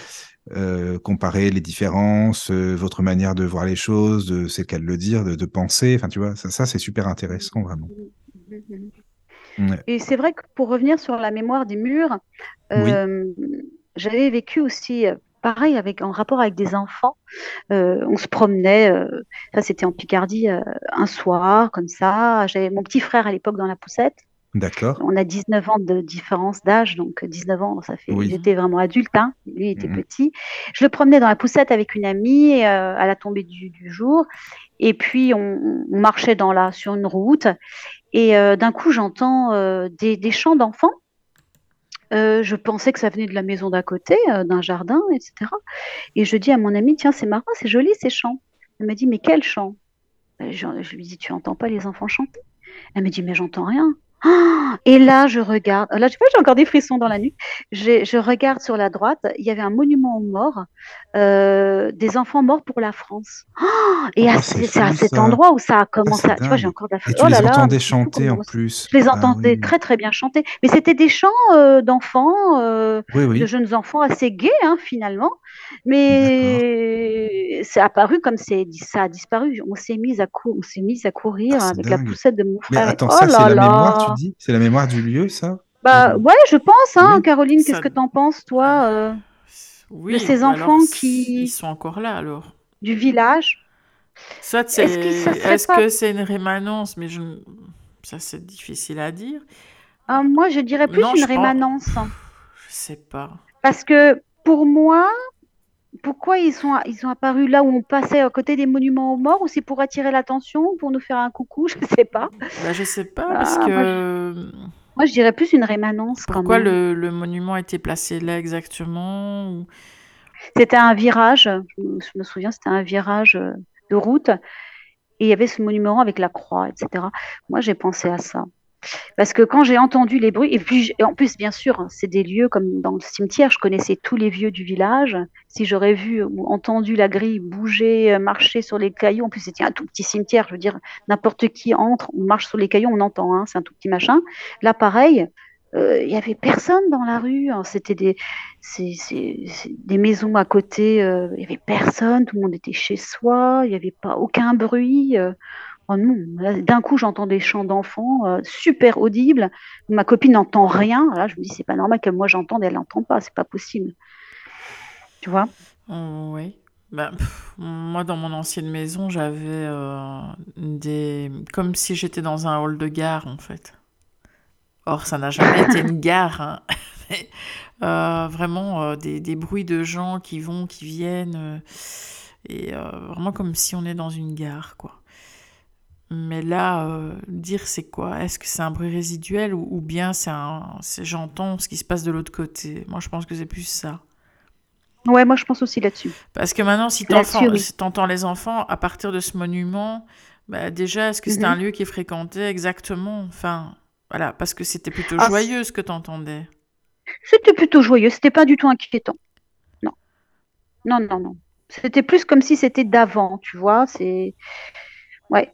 comparer les différences, votre manière de voir les choses, de, c'est le cas de le dire, de, de penser, enfin, tu vois, ça, ça, c'est super intéressant, vraiment. Et c'est vrai que pour revenir sur la mémoire des murs, j'avais vécu aussi euh, pareil avec en rapport avec des enfants. Euh, on se promenait, euh, ça c'était en Picardie, euh, un soir comme ça. J'avais mon petit frère à l'époque dans la poussette. D'accord. On a 19 ans de différence d'âge, donc 19 ans, ça fait. Oui. J'étais vraiment adulte, hein. Lui il était Mhm. petit. Je le promenais dans la poussette avec une amie à la tombée du, du jour, et puis on, on marchait dans la sur une route, et d'un coup j'entends des, des chants d'enfants. Euh, je pensais que ça venait de la maison d'à côté, euh, d'un jardin, etc. Et je dis à mon amie, tiens, c'est marrant, c'est joli ces chants. Elle m'a dit, mais quels chants Euh, je, je lui dis, tu entends pas les enfants chanter? Elle me dit, mais j'entends rien. Ah et là, je regarde. Là, tu vois, j'ai encore des frissons dans la nuque. J'ai- Je regarde sur la droite. Il y avait un monument aux morts, euh, des enfants morts pour la France. Ah et Ah, c'est à cet endroit où ça a commencé. à- tu vois, j'ai encore de la Et tu oh les là entendais chanter en plus. Je les Ah entendais oui. très très bien chanter. Mais c'était des chants euh, d'enfants, euh, Oui, oui. de jeunes enfants assez gays hein, finalement. Mais c'est apparu comme c'est ça a disparu. On s'est mis à cou- on s'est mis à courir Ah, avec la poussette de mon Mais frère. attends, oh ça, c'est là la là. mémoire, tu dis? C'est la mémoire du lieu, ça? Bah ouais, je pense, hein, Oui. Caroline, qu'est-ce Ça- que t'en penses, toi, euh, Oui, de ces alors, enfants qui- Ils sont encore là alors. du village? Soit c'est. Est-ce que ça serait Est-ce pas- que c'est une rémanence? Mais je... ça, c'est difficile à dire. Ah, moi, je dirais plus Non, une je pense- rémanence. Je sais pas. Parce que pour moi, pourquoi ils sont, ils sont apparus là où on passait à côté des monuments aux morts ou c'est pour attirer l'attention, pour nous faire un coucou, je sais pas. Bah, je sais pas, parce Ah, que. moi, Moi, je dirais plus une rémanence quand Pourquoi même. le, le monument a été placé là exactement ou- C'était un virage, je me, je me souviens, c'était un virage euh, de route et il y avait ce monument avec la croix, etc. Moi, j'ai pensé à ça. Parce que quand j'ai entendu les bruits, et puis et en plus, bien sûr, hein, c'est des lieux comme dans le cimetière, je connaissais tous les vieux du village. Si j'aurais vu ou entendu la grille bouger, euh, marcher sur les cailloux, en plus c'était un tout petit cimetière, je veux dire, n'importe qui entre, on marche sur les cailloux, on entend, hein, c'est un tout petit machin. Là, pareil, euh, il y avait personne dans la rue. hein. C'était des, des maisons à côté. euh, Il y avait personne. Tout le monde était chez soi. Il n'y avait pas aucun bruit. euh. Oh non, d'un coup, j'entends des chants d'enfants euh, super audibles. Ma copine n'entend rien. Là, je me dis, c'est pas normal que moi j'entende et elle n'entend pas. C'est pas possible. Tu vois? Oh, oui. Bah, pff, moi, dans mon ancienne maison, j'avais euh, des... comme si j'étais dans un hall de gare, en fait. Or, ça n'a jamais été une gare, hein. Mais, euh, vraiment euh, des, des bruits de gens qui vont, qui viennent, euh, et euh, vraiment comme si on est dans une gare, quoi. Mais là, euh, dire c'est quoi? Est-ce que c'est un bruit résiduel ou, ou bien c'est un, c'est j'entends ce qui se passe de l'autre côté? Moi, je pense que c'est plus ça. Ouais, moi je pense aussi là-dessus. Parce que maintenant, si oui. si t'entends les enfants à partir de ce monument, bah déjà, est-ce que c'était Mhm. un lieu qui est fréquenté exactement? Enfin, voilà, parce que c'était plutôt Ah, joyeux ce que t'entendais. C'était plutôt joyeux. C'était pas du tout inquiétant. Non, non, non, non. C'était plus comme si c'était d'avant, tu vois. C'est ouais.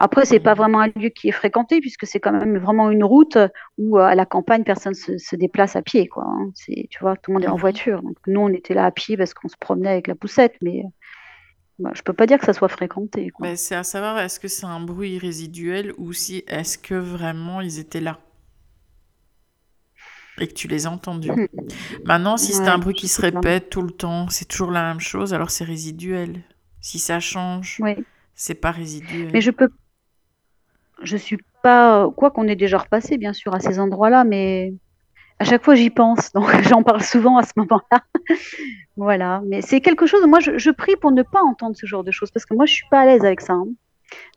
Après, c'est pas vraiment un lieu qui est fréquenté puisque c'est quand même vraiment une route où euh, à la campagne personne se, se déplace à pied, quoi. hein. C'est, tu vois, tout le monde est en voiture. Donc nous, on était là à pied parce qu'on se promenait avec la poussette, mais euh, bah, je peux pas dire que ça soit fréquenté. Mais c'est à savoir, est-ce que c'est un bruit résiduel ou si est-ce que vraiment ils étaient là? Et que tu les as entendus? Hmm. Maintenant, si c'est un bruit qui se répète tout le temps, c'est toujours la même chose, alors c'est résiduel. Si ça change, Oui. c'est pas Mais résiduel. je peux, je suis pas, quoi qu'on ait déjà repassé, bien sûr, à ces endroits-là, mais à chaque fois j'y pense, donc j'en parle souvent à ce moment-là. Voilà, mais c'est quelque chose, moi je, je prie pour ne pas entendre ce genre de choses, parce que moi je suis pas à l'aise avec ça. hein.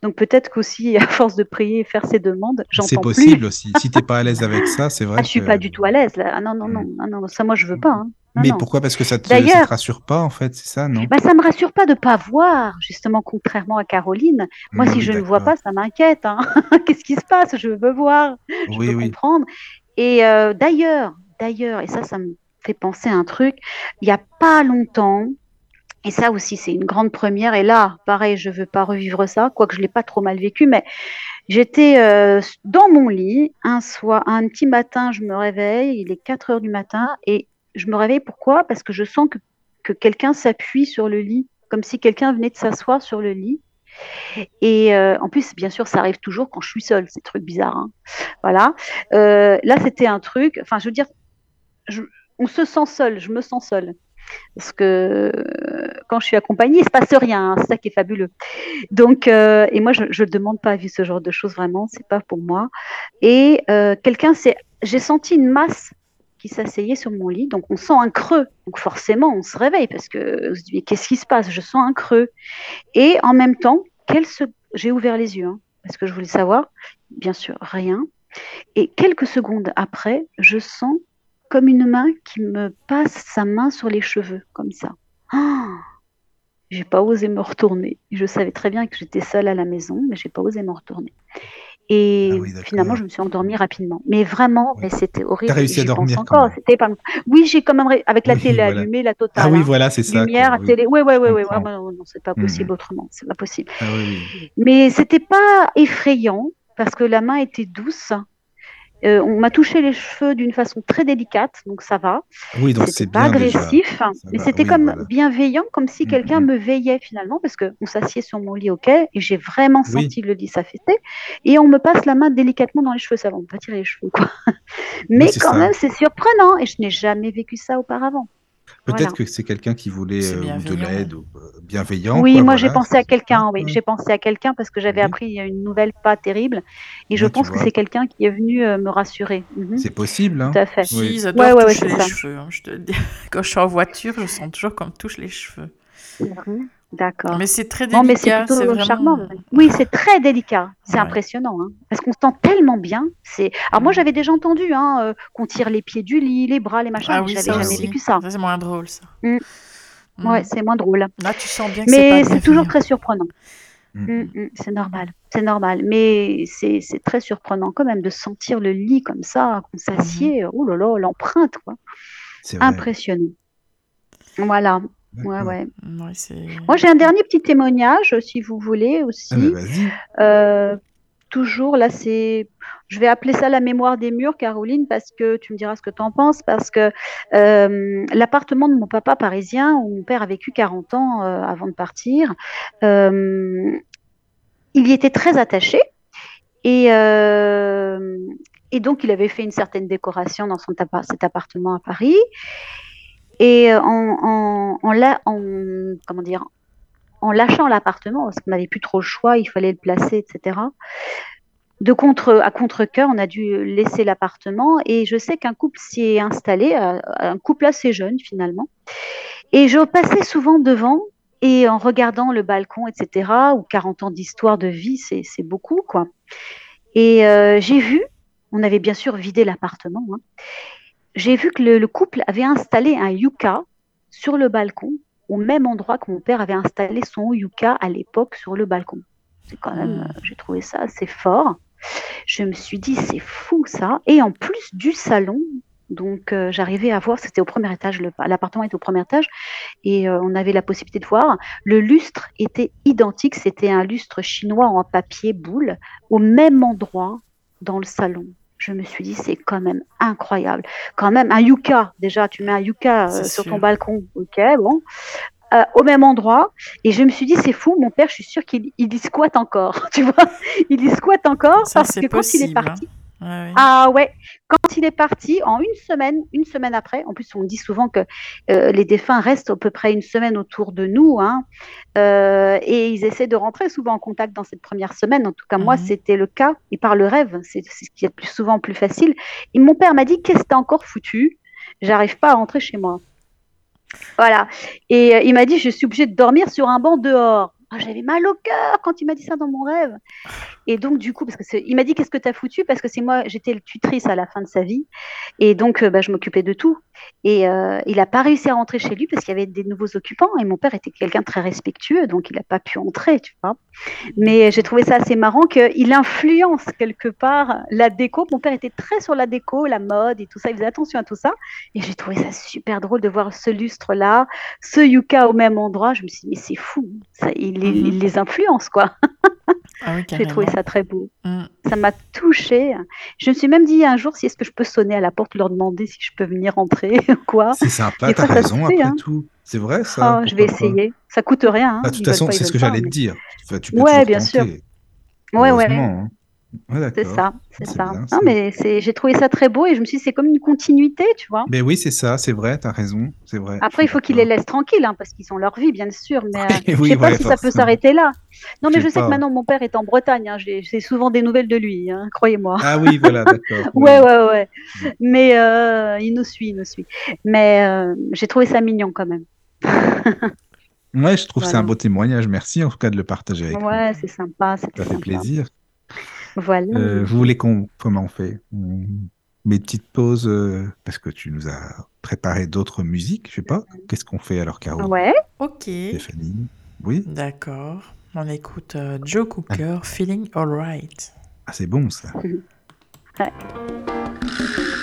Donc peut-être qu'aussi, à force de prier et faire ces demandes, C'est j'entends plus. possible aussi. Si t'es pas à l'aise avec ça, c'est Ah, vrai je suis que. pas du tout à l'aise là. Ah non, non, non, ah, non, ça moi je veux pas. hein. Non, Mais non. pourquoi? Parce que ça te, D'ailleurs, te rassure pas, en fait, c'est ça, non? bah, ça me rassure pas de pas voir, justement, contrairement à Caroline. Moi, Mm, si je ne vois pas, ça m'inquiète. hein. Qu'est-ce qui se passe? Je veux voir, je Oui, oui. comprendre. Et euh, d'ailleurs, d'ailleurs, et ça, ça me fait penser à un truc, il y a pas longtemps, et ça aussi, c'est une grande première. Et là, pareil, je veux pas revivre ça, quoique je l'ai pas trop mal vécu, mais j'étais euh, dans mon lit un soir, un petit matin, je me réveille, il est 4 heures du matin, et je me réveille pourquoi? Parce que je sens que, que quelqu'un s'appuie sur le lit, comme si quelqu'un venait de s'asseoir sur le lit. Et euh, en plus, bien sûr, ça arrive toujours quand je suis seule, ces trucs bizarres. hein. Voilà. Euh, là, c'était un truc, enfin, je veux dire, on se sent seul, je me sens seule. Parce que euh, quand je suis accompagnée, il se passe rien, hein, c'est ça qui est fabuleux. Donc, et moi, je ne demande pas à vivre ce genre de choses vraiment, c'est pas pour moi. Et quelqu'un, j'ai senti une masse qui s'asseyait sur mon lit, donc on sent un creux. Donc forcément, on se réveille parce que on se qu'est-ce qui se passe? Je sens un creux. Et en même temps, se- j'ai ouvert les yeux, hein, parce que je voulais savoir, bien sûr, rien. Et quelques secondes après, je sens comme une main qui me passe sa main sur les cheveux, comme ça. Ah j'ai pas osé me retourner. Je savais très bien que j'étais seule à la maison, mais j'ai pas osé me retourner. Et Ah oui, finalement, je me suis endormie rapidement. Mais vraiment, Ouais. mais c'était horrible. T'as réussi à dormir encore. pas. Oui, j'ai quand même ré- avec la Oui, télé voilà. allumée, la totale. Ah oui, hein. voilà, c'est ça. Lumière, oui. télé. Oui, oui, oui, oui. comprends. non, non, c'est pas Mhm. possible autrement. C'est pas possible. Ah. Mais c'était pas effrayant parce que la main était douce. Euh, on m'a touché les cheveux d'une façon très délicate, donc ça va. Oui, donc c'est pas bien déjà. agressif, mais va, c'était oui, comme voilà. bienveillant, comme si Mm, quelqu'un mm. me veillait finalement, parce que on s'assied sur mon lit, ok, et j'ai vraiment Oui. senti le lit s'affaisser, et on me passe la main délicatement dans les cheveux, ça va, on pas tirer les cheveux, quoi. Mais quand ça. même, c'est surprenant, et je n'ai jamais vécu ça auparavant. Peut-être Voilà. que c'est quelqu'un qui voulait euh, de l'aide ou euh, bienveillant. Oui, quoi, moi j'ai pensé à quelqu'un, oui, j'ai pensé à quelqu'un parce que j'avais Oui. appris une nouvelle pas terrible, et je pense que c'est quelqu'un qui est venu euh, me rassurer. Mhm, C'est possible, hein. Tout à fait. Si, Oui. ils adorent Ouais, ouais, ouais, toucher c'est les ça. cheveux, hein, je te le dis. Quand je suis en voiture, je sens toujours qu'on me touche les cheveux. Mhm, D'accord. Mais c'est très Non, mais c'est délicat, plutôt c'est vraiment... charmant. Oui, c'est très délicat. C'est Ouais. impressionnant. hein, parce qu'on se sent tellement bien. C'est. Alors moi, Mm. j'avais déjà entendu hein, euh, qu'on tire les pieds du lit, les bras, les machins. Ah oui, j'avais ça jamais aussi. vécu ça. Ça, c'est moins drôle, ça. Mm. Mm. Ouais, c'est moins drôle. Là, tu sens bien que Mais c'est toujours très surprenant. Mm. Mm, mm, c'est normal. C'est normal. Mais c'est c'est très surprenant quand même de sentir le lit comme ça, qu'on s'assied. Oh là là, l'empreinte, quoi. C'est vrai. Impressionnant. Voilà. Ouais, D'accord. ouais. Ouais, c'est... Moi, j'ai un dernier petit témoignage, si vous voulez aussi. Ah bah, vas-y. Euh, toujours, là, c'est, je vais appeler ça la mémoire des murs, Caroline, parce que tu me diras ce que tu en penses, parce que euh, l'appartement de mon papa parisien, où mon père a vécu 40 ans euh, avant de partir, euh, il y était très attaché. Et, euh, et donc, il avait fait une certaine décoration dans son appa- cet appartement à Paris. Et euh, en, en, la- en- comment dire, en lâchant l'appartement, parce qu'on n'avait plus trop le choix, il fallait le placer, etc. De contre, à contre-cœur, on a dû laisser l'appartement. Et je sais qu'un couple s'y est installé, euh, un couple assez jeune finalement. Et je passais souvent devant et en regardant le balcon, etc., ou 40 ans d'histoire de vie, c'est c'est beaucoup, quoi. Et euh, j'ai vu, on avait bien sûr vidé l'appartement, hein, j'ai vu que le, le couple avait installé un yucca sur le balcon, au même endroit que mon père avait installé son yucca à l'époque sur le balcon. C'est quand même, Mm. euh, j'ai trouvé ça assez fort. Je me suis dit, c'est fou ça. Et en plus du salon, donc euh, j'arrivais à voir, c'était au premier étage, l'appartement était au premier étage, et euh, on avait la possibilité de voir. Le lustre était identique, c'était un lustre chinois en papier boule, au même endroit dans le salon. Je me suis dit, c'est quand même incroyable. Quand même, un yucca, déjà, tu mets un yucca euh, sur ton balcon, ok, bon. Euh, au même endroit, et je me suis dit, c'est fou, mon père, je suis sûre qu'il il y squatte encore, tu vois, il y squatte encore Ça, parce que quand il est hein. Ouais, ah ouais, quand il est parti, en une semaine, une semaine après, en plus on dit souvent que euh, les défunts restent à peu près une semaine autour de nous, hein, euh, et ils essaient de rentrer souvent en contact dans cette première semaine. En tout cas, moi, Mhm. c'était le cas, et par le rêve, c'est ce qui est plus souvent plus facile. Et mon père m'a dit, qu'est-ce que t'as encore foutu? J'arrive pas à rentrer chez moi. Voilà. Et euh, il m'a dit, je suis obligée de dormir sur un banc dehors. Ah, J'avais mal au cœur quand il m'a dit ça dans mon rêve. Et donc, du coup, parce que il m'a dit qu'est-ce que tu as foutu? Parce que c'est moi, j'étais le tutrice à la fin de sa vie. Et donc, euh, bah, je m'occupais de tout. Et euh, il n'a pas réussi à rentrer chez lui parce qu'il y avait des nouveaux occupants. Et mon père était quelqu'un de très respectueux, donc il n'a pas pu entrer, tu vois. Mais j'ai trouvé ça assez marrant qu'il influence quelque part la déco. Mon père était très sur la déco, la mode et tout ça. Il faisait attention à tout ça. Et j'ai trouvé ça super drôle de voir ce lustre-là, ce yucca au même endroit. Je me suis dit, mais c'est fou. Ça, il, les- il les influence, quoi. Ah oui, J'ai trouvé ça très beau. Mm. Ça m'a touchée. Je me suis même dit un jour si est-ce que je peux sonner à la porte, leur demander si je peux venir entrer ou quoi. C'est sympa, t'as raison après hein. tout. C'est vrai ça Oh, je vais essayer. Ça coûte rien. hein. Bah, De toute façon, c'est ce que j'allais mais- te dire. Enfin, tu peux Ouais, bien sûr. Ouais, ouais. Hein. Ouais, C'est ça, c'est ça. bien, Non, mais j'ai trouvé ça très beau et je me suis dit, c'est comme une continuité, tu vois. Mais oui, c'est ça, c'est vrai, t'as raison, c'est vrai. Après, il faut qu'ils les laissent tranquilles, hein, parce qu'ils ont leur vie, bien sûr. Mais euh, Oui, je sais pas ouais, si ça peut s'arrêter là. Non, mais Je je sais que maintenant, mon père est en Bretagne. Hein, j'ai, souvent des nouvelles de lui, hein, croyez-moi. Ah oui, voilà, d'accord. Ouais, ouais, ouais. Mais euh, il nous suit, il nous suit. Mais euh, j'ai trouvé ça mignon quand même. Ouais, je trouve que c'est un Voilà. beau témoignage. Merci en tout cas de le partager avec. Ouais, c'est sympa, Ça fait sympa. plaisir. Voilà. Euh, vous voulez qu'on comment on fait? On met une petite pause euh, parce que tu nous as préparé d'autres musiques, je sais pas. Qu'est-ce qu'on fait alors, Caro? Ouais. Ok. Stéphanie? Oui D'accord. On écoute euh, Joe Cooker, Feeling Alright. Ah, c'est bon ça. Seems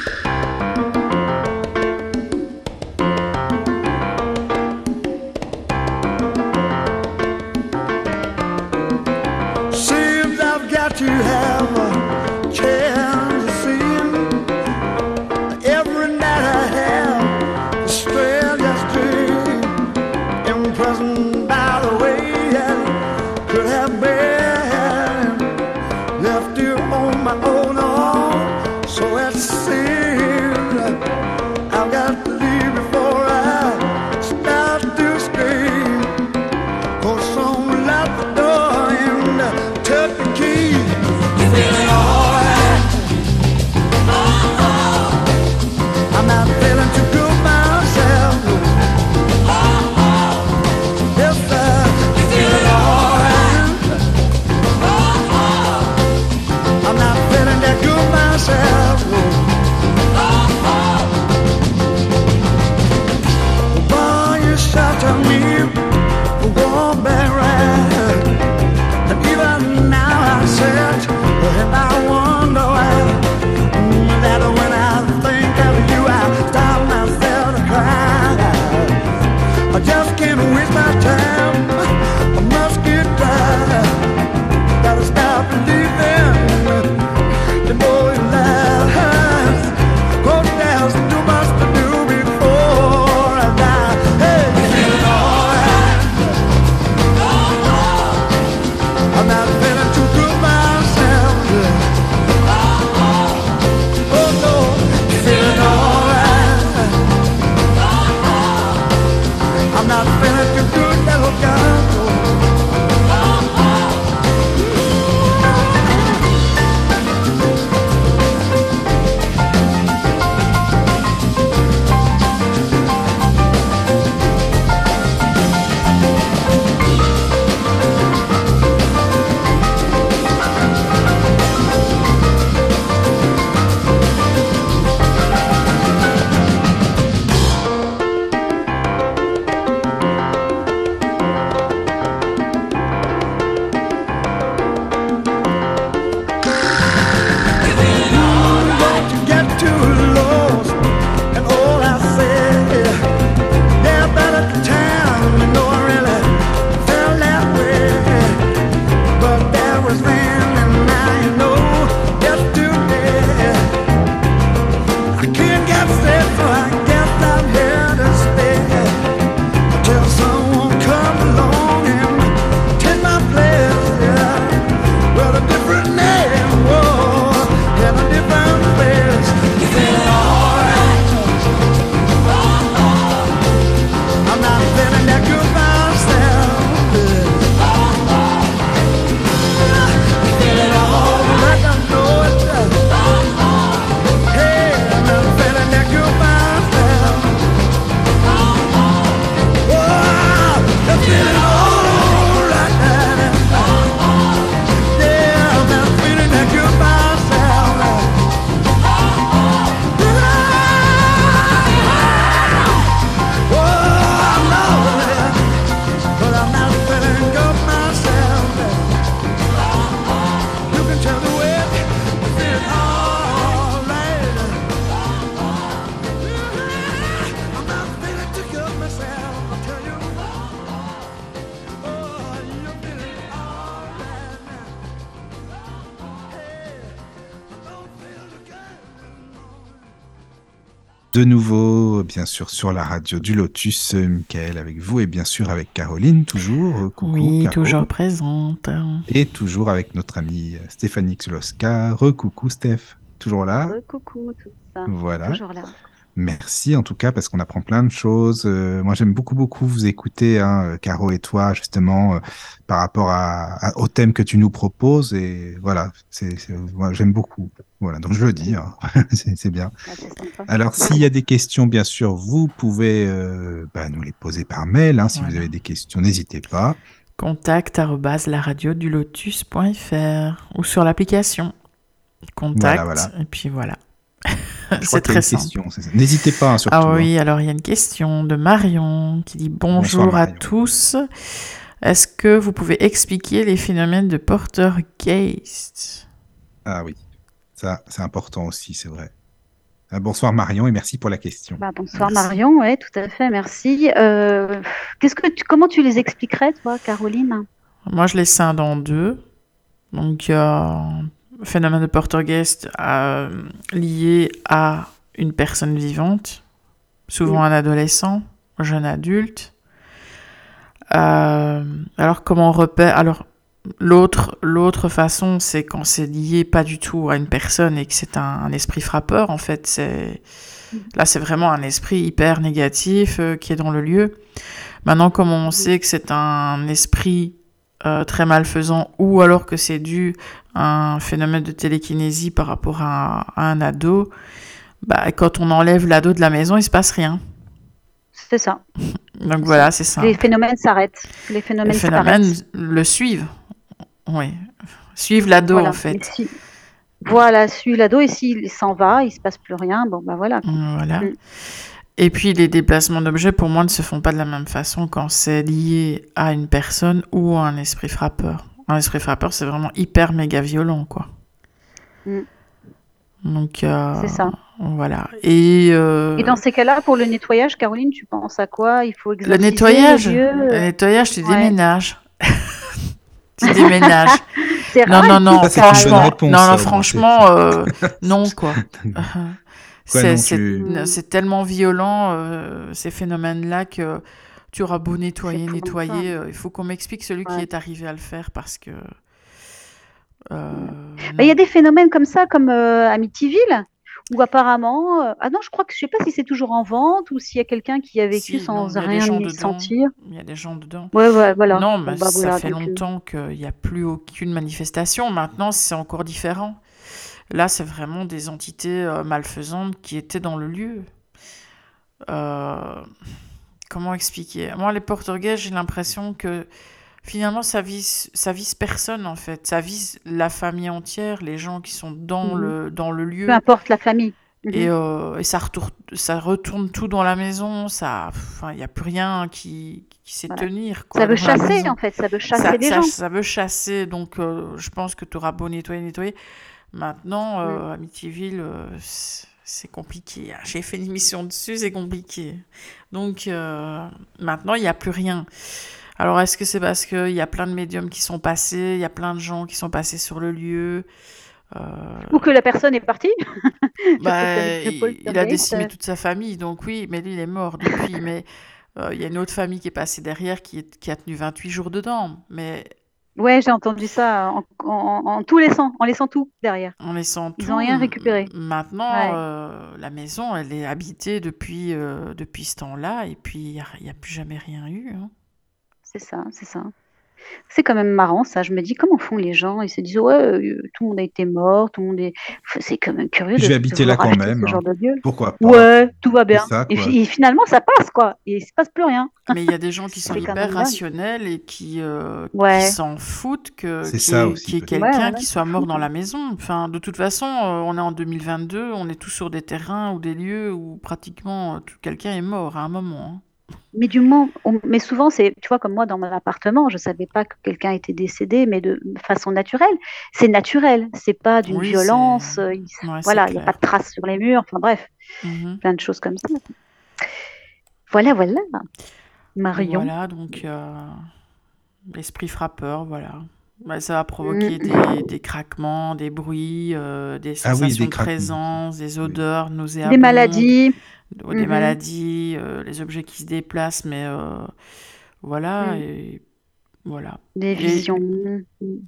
bien sûr, sur la radio du Lotus, euh, Michael avec vous et bien sûr avec Caroline, toujours. Euh, Coucou, Oui, Caro. toujours présente. Et toujours avec notre amie euh, Stéphanie Xloska. Recoucou, Steph. Toujours là? Euh, coucou, tout ça. Voilà. Toujours là. Merci en tout cas parce qu'on apprend plein de choses. Euh, moi j'aime beaucoup beaucoup vous écouter, hein, euh, Caro et toi justement euh, par rapport à, à- au thème que tu nous proposes et voilà, c'est c'est- moi, j'aime beaucoup. Voilà donc je le dis, hein. c'est c'est bien. Sympa. Alors s'il y a des questions bien sûr vous pouvez euh, bah, nous les poser par mail. Hein, si vous avez des questions n'hésitez pas. Contact la radio du lotus.fr ou sur l'application. Contact. Voilà, voilà. Et puis voilà. C'est y a très une simple. question. c'est ça. N'hésitez pas hein, surtout. Ah hein. oui, alors il y a une question de Marion qui dit bonjour à tous. Est-ce que vous pouvez expliquer les phénomènes de Portergeist Ah oui, ça c'est important aussi, c'est vrai. Ah, bonsoir Marion et merci pour la question. Bah, bonsoir Merci. Marion, ouais, tout à fait, merci. Euh, qu'est-ce que tu, comment tu les expliquerais, toi, Caroline? Moi, je les scinde en deux. Donc, euh, phénomène de Portergeist euh, lié à une personne vivante, souvent un adolescent, jeune adulte. Euh, alors, comment on repère Alors, l'autre, l'autre façon, c'est quand c'est lié pas du tout à une personne et que c'est un, un esprit frappeur, en fait. C'est... Là, c'est vraiment un esprit hyper négatif euh, qui est dans le lieu. Maintenant, comme on sait que c'est un esprit euh, très malfaisant ou alors que c'est dû à un phénomène de télékinésie par rapport à, à un ado, bah, quand on enlève l'ado de la maison, il se passe rien. C'est ça. Donc voilà, c'est ça. Les phénomènes s'arrêtent. Les Les phénomènes phénomènes s'arrêtent. le suivent. Oui. Suivent l'ado, Voilà. en fait. Si- Voilà, suit l'ado et s'il s'en va, il se passe plus rien, bon bah voilà. Voilà. Mm. Et puis les déplacements d'objets, pour moi, ne se font pas de la même façon quand c'est lié à une personne ou à un esprit frappeur. Un esprit frappeur, c'est vraiment hyper méga violent, quoi. Mm. Donc, euh, C'est ça. Voilà. Et, euh, Et dans ces cas-là, pour le nettoyage, Caroline, tu penses à quoi? Il faut le nettoyage, le nettoyage, tu Ouais. déménages. tu déménages. Non, non, non, franchement, réponse, non, non, moins, franchement, euh, non, quoi. Quoi, C'est tu- tellement violent, euh, ces phénomènes-là, que tu auras beau nettoyer, nettoyer. euh, il faut qu'on m'explique celui qui est arrivé à le faire parce que. euh, Bah, Il y a des phénomènes comme ça, comme euh, Amityville, où apparemment, euh, ah non, je crois que je sais pas si c'est toujours en vente ou s'il y a quelqu'un qui a vécu Si, sans non, rien y sentir. Il y a des gens dedans. Ouais, ouais, voilà. Non, mais bah, ça voilà, fait euh, longtemps qu'il n'y a plus aucune manifestation. Maintenant, c'est encore différent. Là, c'est vraiment des entités euh, malfaisantes qui étaient dans le lieu. Euh, comment expliquer? Moi, les portugais, j'ai l'impression que finalement, ça vise, ça vise personne, en fait. Ça vise la famille entière, les gens qui sont dans, Mhm. le, dans le lieu. peu importe la famille. Mhm. Et, euh, et ça, retourne, ça retourne tout dans la maison. Ça, il n'y a plus rien qui, qui sait Voilà. tenir. Quoi, ça veut chasser, en fait, ça veut chasser Ça, ça- gens. ça veut chasser. Donc, euh, je pense que tu auras beau nettoyer, nettoyer. Maintenant, Mm. euh, Amityville, euh, c'est compliqué. hein. J'ai fait une émission dessus, c'est compliqué. Donc, euh, maintenant, il n'y a plus rien. Alors, est-ce que c'est parce qu'il y a plein de médiums qui sont passés, il y a plein de gens qui sont passés sur le lieu euh, Ou que la personne est partie? bah, il, a décimé toute sa famille, donc oui, mais lui, il est mort depuis. mais il y a une autre famille qui est passée derrière qui, est- qui a tenu 28 jours dedans. Mais Ouais, j'ai entendu ça en, en- en tout laissant, en laissant tout derrière. en laissant Ils tout. ont rien récupéré. Maintenant, Ouais. euh, la maison, elle est habitée depuis, euh, depuis ce temps-là, et puis il n'y a plus jamais rien eu. hein. C'est ça, c'est ça. C'est quand même marrant ça. Je me dis comment font les gens? Ils se disent ouais, euh, tout le monde a été mort, tout le monde est. C'est quand même curieux. Je de- vais de habiter là vouloir quand acheter même, Ce hein. genre de lieu. Pourquoi pas? Ouais, tout va bien. Ça, et, quoi. fi- et finalement, ça passe quoi. Et il se passe plus rien. Mais il y a des gens qui sont C'est quand hyper même dingue. rationnels et qui, euh, Ouais. s'en foutent que C'est qu'il y ça ait- aussi, qu'il y ait peut-être. quelqu'un Ouais, qui c'est soit mort fou, dans quoi. la maison. Enfin, de toute façon, euh, on est en 2022, on est tous sur des terrains ou des lieux où pratiquement euh, tout- quelqu'un est mort à un moment. hein. Mais du moment, on- mais souvent c'est, tu vois, comme moi dans mon appartement, je savais pas que quelqu'un était décédé, mais de façon naturelle. C'est naturel. C'est pas d'une Oui, violence. euh, il- Ouais, voilà, il n'y a pas de traces sur les murs. Enfin bref, Mhm. plein de choses comme ça. Voilà, voilà. Marion. Voilà, donc euh, l'esprit frappeur, voilà. Bah, ça va provoquer des, des craquements, des bruits, euh, des Ah oui, sensations des de présence, des Oui. odeurs Des nauséabondes, maladies. ou des Mhm. maladies, euh, les objets qui se déplacent, mais euh, voilà, Mm. et voilà. Des Et- visions.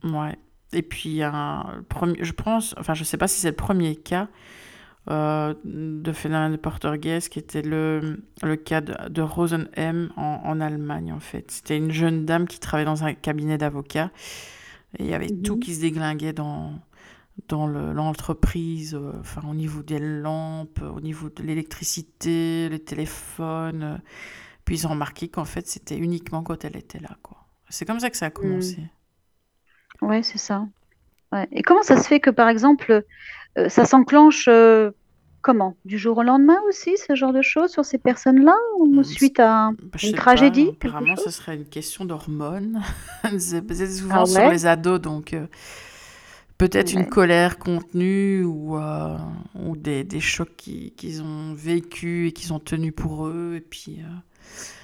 Ouais. Et puis, un le premier, je pense, enfin, je sais pas si c'est le premier cas euh, de phénomène de Portergeist, qui était le, le cas de, de Rosenheim en, en Allemagne, en fait. C'était une jeune dame qui travaillait dans un cabinet d'avocats, et il y avait tout Mhm. qui se déglinguait dans, dans le- l'entreprise, euh, enfin, au niveau des lampes, au niveau de l'électricité, les téléphones. euh. Puis ils ont remarqué qu'en fait, c'était uniquement quand elle était là, quoi. C'est comme ça que ça a commencé. Ouais, c'est ça. Ouais. Et comment ça se fait que, par exemple, euh, ça s'enclenche euh, comment? Du jour au lendemain aussi, ce genre de choses sur ces personnes-là, ou Mm, suite à je une tragédie, pas, apparemment, ce serait une question d'hormones. C'est souvent Ah sur les ados, donc euh, peut-être une colère contenue ou, euh, ou des, des chocs qui- qu'ils ont vécus et qu'ils ont tenus pour eux. Et puis, euh,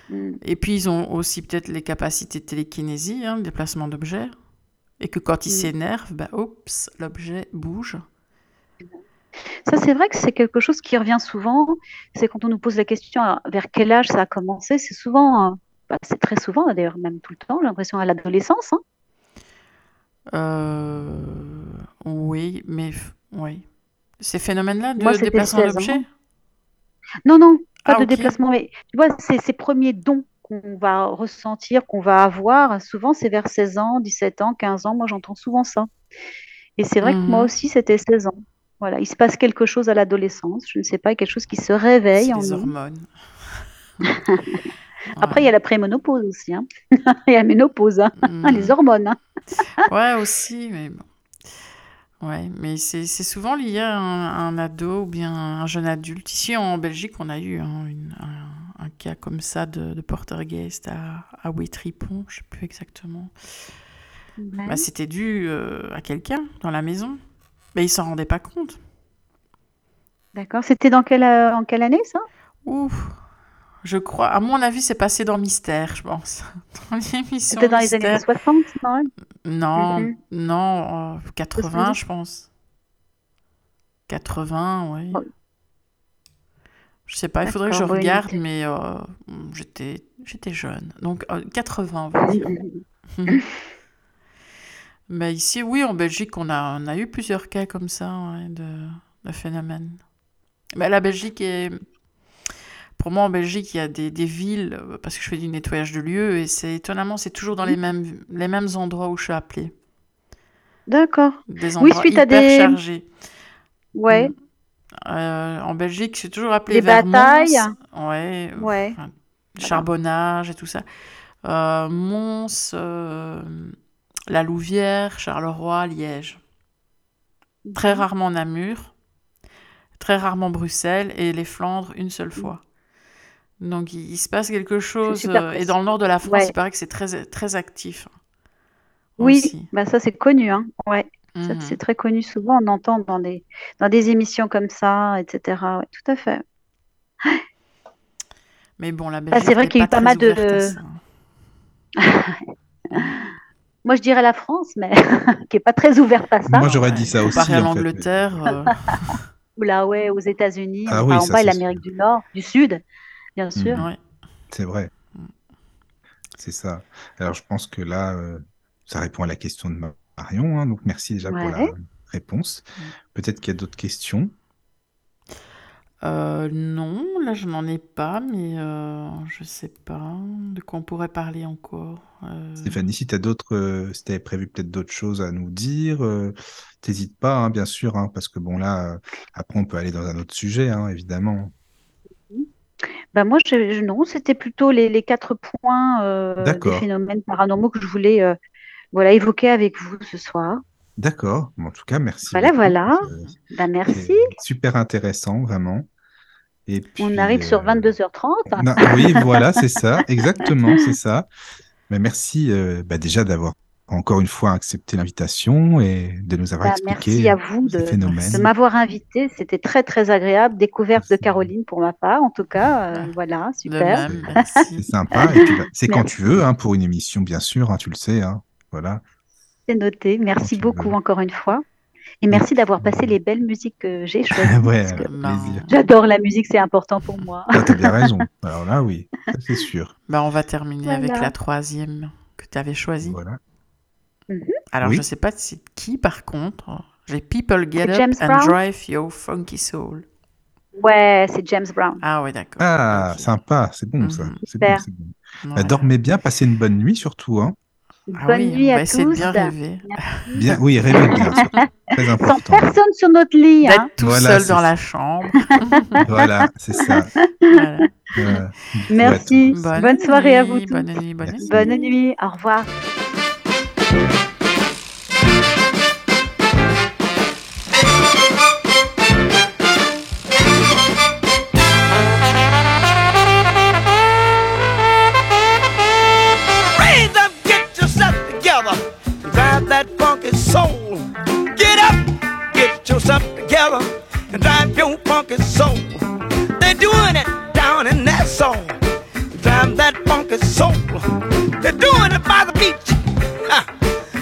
Mm. et puis ils ont aussi peut-être les capacités de télékinésie, hein, le déplacement d'objets. Et que quand ils Mm. s'énervent, bah, oups, l'objet bouge. Ça, c'est vrai que c'est quelque chose qui revient souvent. C'est quand on nous pose la question à- vers quel âge ça a commencé. C'est souvent, euh, bah, c'est très souvent, d'ailleurs, même tout le temps, j'ai l'impression à l'adolescence. hein. Euh, oui, mais oui. Ces phénomènes-là de Moi, déplacement 16 ans. d'objets? Non, non, pas Ah, de déplacement, mais tu vois, c'est ces premiers dons qu'on va ressentir, qu'on va avoir. Souvent, c'est vers 16 ans, 17 ans, 15 ans. Moi, j'entends souvent ça. Et c'est vrai que moi Mhm. aussi, c'était 16 ans. Voilà, il se passe quelque chose à l'adolescence, je ne sais pas, quelque chose qui se réveille en les nous. hormones. Après, il y a la préménopause aussi, hein. Il y a la ménopause, hein. Mhm. Les hormones, hein. Ouais, aussi, mais bon. Ouais, mais c'est souvent lié à un, un ado ou bien un jeune adulte. Ici, en Belgique, on a eu hein, une- un, un cas comme ça de, de Portergeist à, à Ouitripon, je sais plus exactement. Ouais. Bah, c'était dû euh, à quelqu'un dans la maison. Mais il s'en rendait pas compte. D'accord. C'était dans quelle, euh, en quelle année, ça? Ouf, je crois, à mon avis, c'est passé dans Mystère, je pense. Dans l'émission C'était dans les années Mystère. 60, non? Non, Mhm. non, euh, 80, 70? je pense. 80, oui. Oh. Je sais pas, il faudrait que je oui. regarde, mais euh, j'étais j'étais jeune. Donc euh, 80, on va dire. Mais ici, oui, en Belgique, on a, on a eu plusieurs cas comme ça ouais, de, de phénomènes. Mais la Belgique est... Pour moi, en Belgique, il y a des, des villes, euh, parce que je fais du nettoyage de lieux, et c'est étonnamment, c'est toujours dans les mêmes, les mêmes endroits où je suis appelée. D'accord. Des Oui, endroits suite à des- chargés. Ouais, Mm. Euh, en Belgique, je suis toujours appelée Des batailles. Ouais, ouais. enfin, charbonnage et tout ça. Euh, Mons, euh, La Louvière, Charleroi, Liège. Très Mhm. rarement Namur, très rarement Bruxelles et les Flandres une seule fois. Donc il, il se passe quelque chose. euh, et dans le nord de la France, Ouais. il paraît que c'est très, très actif. Oui, aussi. bah ça c'est connu, hein. Ouais, Mhm. c'est très connu. Souvent, on entend dans des, dans des émissions comme ça, etc. Ouais, tout à fait. Mais bon, la Ah, Belgique c'est vrai qu'il y a eu pas mal de-. Moi, je dirais la France, mais qui est pas très ouverte à ça. Moi, j'aurais dit ça aussi. À fait. l'Angleterre, euh, Ou là, ouais, aux États-Unis, Ah oui, en ça, bas, l'Amérique du Nord, du Sud, bien sûr. Mhm. ouais. C'est vrai. Mm. C'est ça. Alors, je pense que là, euh, ça répond à la question de Marion. hein, donc, merci déjà pour la réponse. Mm. Peut-être qu'il y a d'autres questions. Euh, non, là je n'en ai pas, mais euh, je sais pas de quoi on pourrait parler encore. Euh, Stéphanie, si tu as d'autres, euh, si prévu peut-être d'autres choses à nous dire, euh, t'hésites pas, hein, bien sûr, hein, parce que bon, là, euh, après, on peut aller dans un autre sujet, hein, évidemment. Bah, moi, je, je- non, c'était plutôt les, les quatre points euh, des D'accord. phénomènes paranormaux que je voulais euh, voilà, évoquer avec vous ce soir. D'accord. Bon, en tout cas, merci. Voilà, beaucoup. voilà. C'est- Bah, merci. super intéressant, vraiment. Et On arrive sur euh, 22h30. Non, oui, voilà, c'est ça, exactement, c'est ça. Mais merci euh, bah, déjà d'avoir encore une fois accepté l'invitation et de nous avoir Bah, expliqué merci à vous de, m'avoir invité. C'était très, très agréable. Découverte de. Caroline pour ma part, en tout cas. Euh, Ah, voilà, super. C'est sympa. Bah, c'est quand tu veux, hein, pour une émission, bien sûr, hein, tu le sais. Hein, voilà. C'est noté. Merci beaucoup veux. encore une fois. Et merci d'avoir passé les belles musiques que j'ai choisies. ouais. J'adore la musique, c'est important pour moi. Ah, T'as bien raison. Alors là, oui, c'est sûr. Bah, on va terminer avec la troisième que tu avais choisie. Voilà. Alors, Oui. je sais pas c'est qui, par contre. J'ai People Get Up James and Brown? Drive Your Funky Soul. Ouais, c'est James Brown. Ah ouais, d'accord. Ah, sympa, c'est bon ça. Mhm. C'est bon, bon. Bah, Voilà. dormez bien, passez une bonne nuit surtout. Hein. Ah Bonne oui, nuit à essayer tous. de bien rêver. Bien, oui, rêvez bien, très Sans important. personne sur notre lit. D'être Hein. tout Voilà, seul dans ça. la chambre. Voilà, c'est ça. Voilà. Euh, Merci. Bonne soirée à vous tous. Bonne nuit, bonne Merci. nuit. Bonne nuit. Au revoir. Soul. Get up, get yourself together, and drive your funky soul. They're doing it down in that soul. Drive that funky soul. They're doing it by the beach.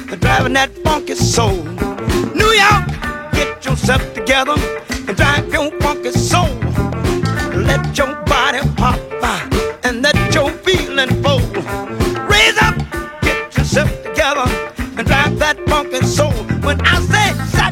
They're driving that funky soul. New York, get yourself together and drive your funky soul. Let your body pop and let your feeling flow. Raise up, get yourself together and drive that funky soul. When I say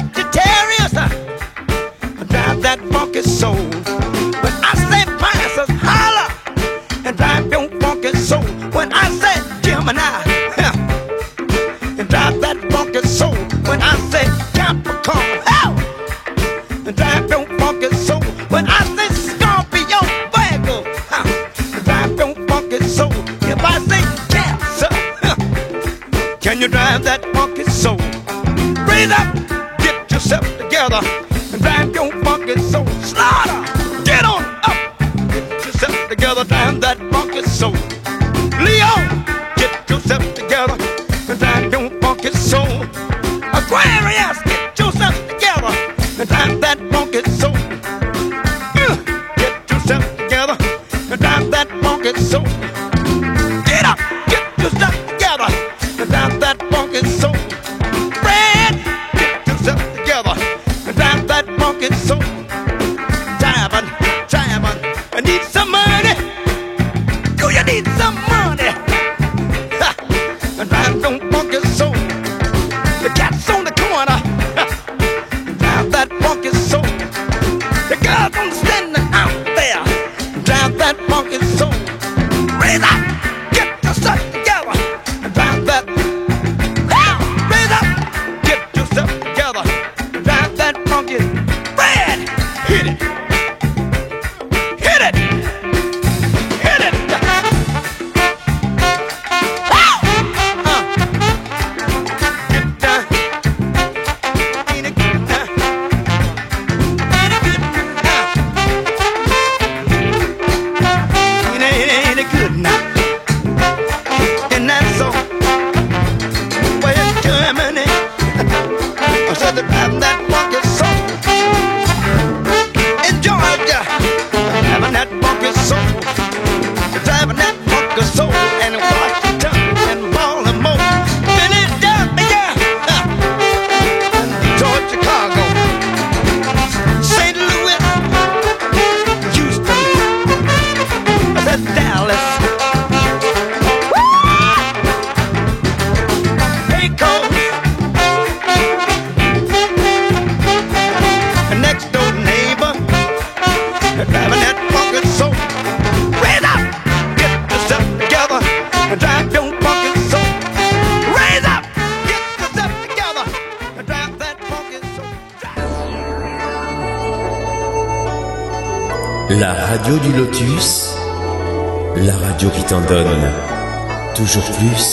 du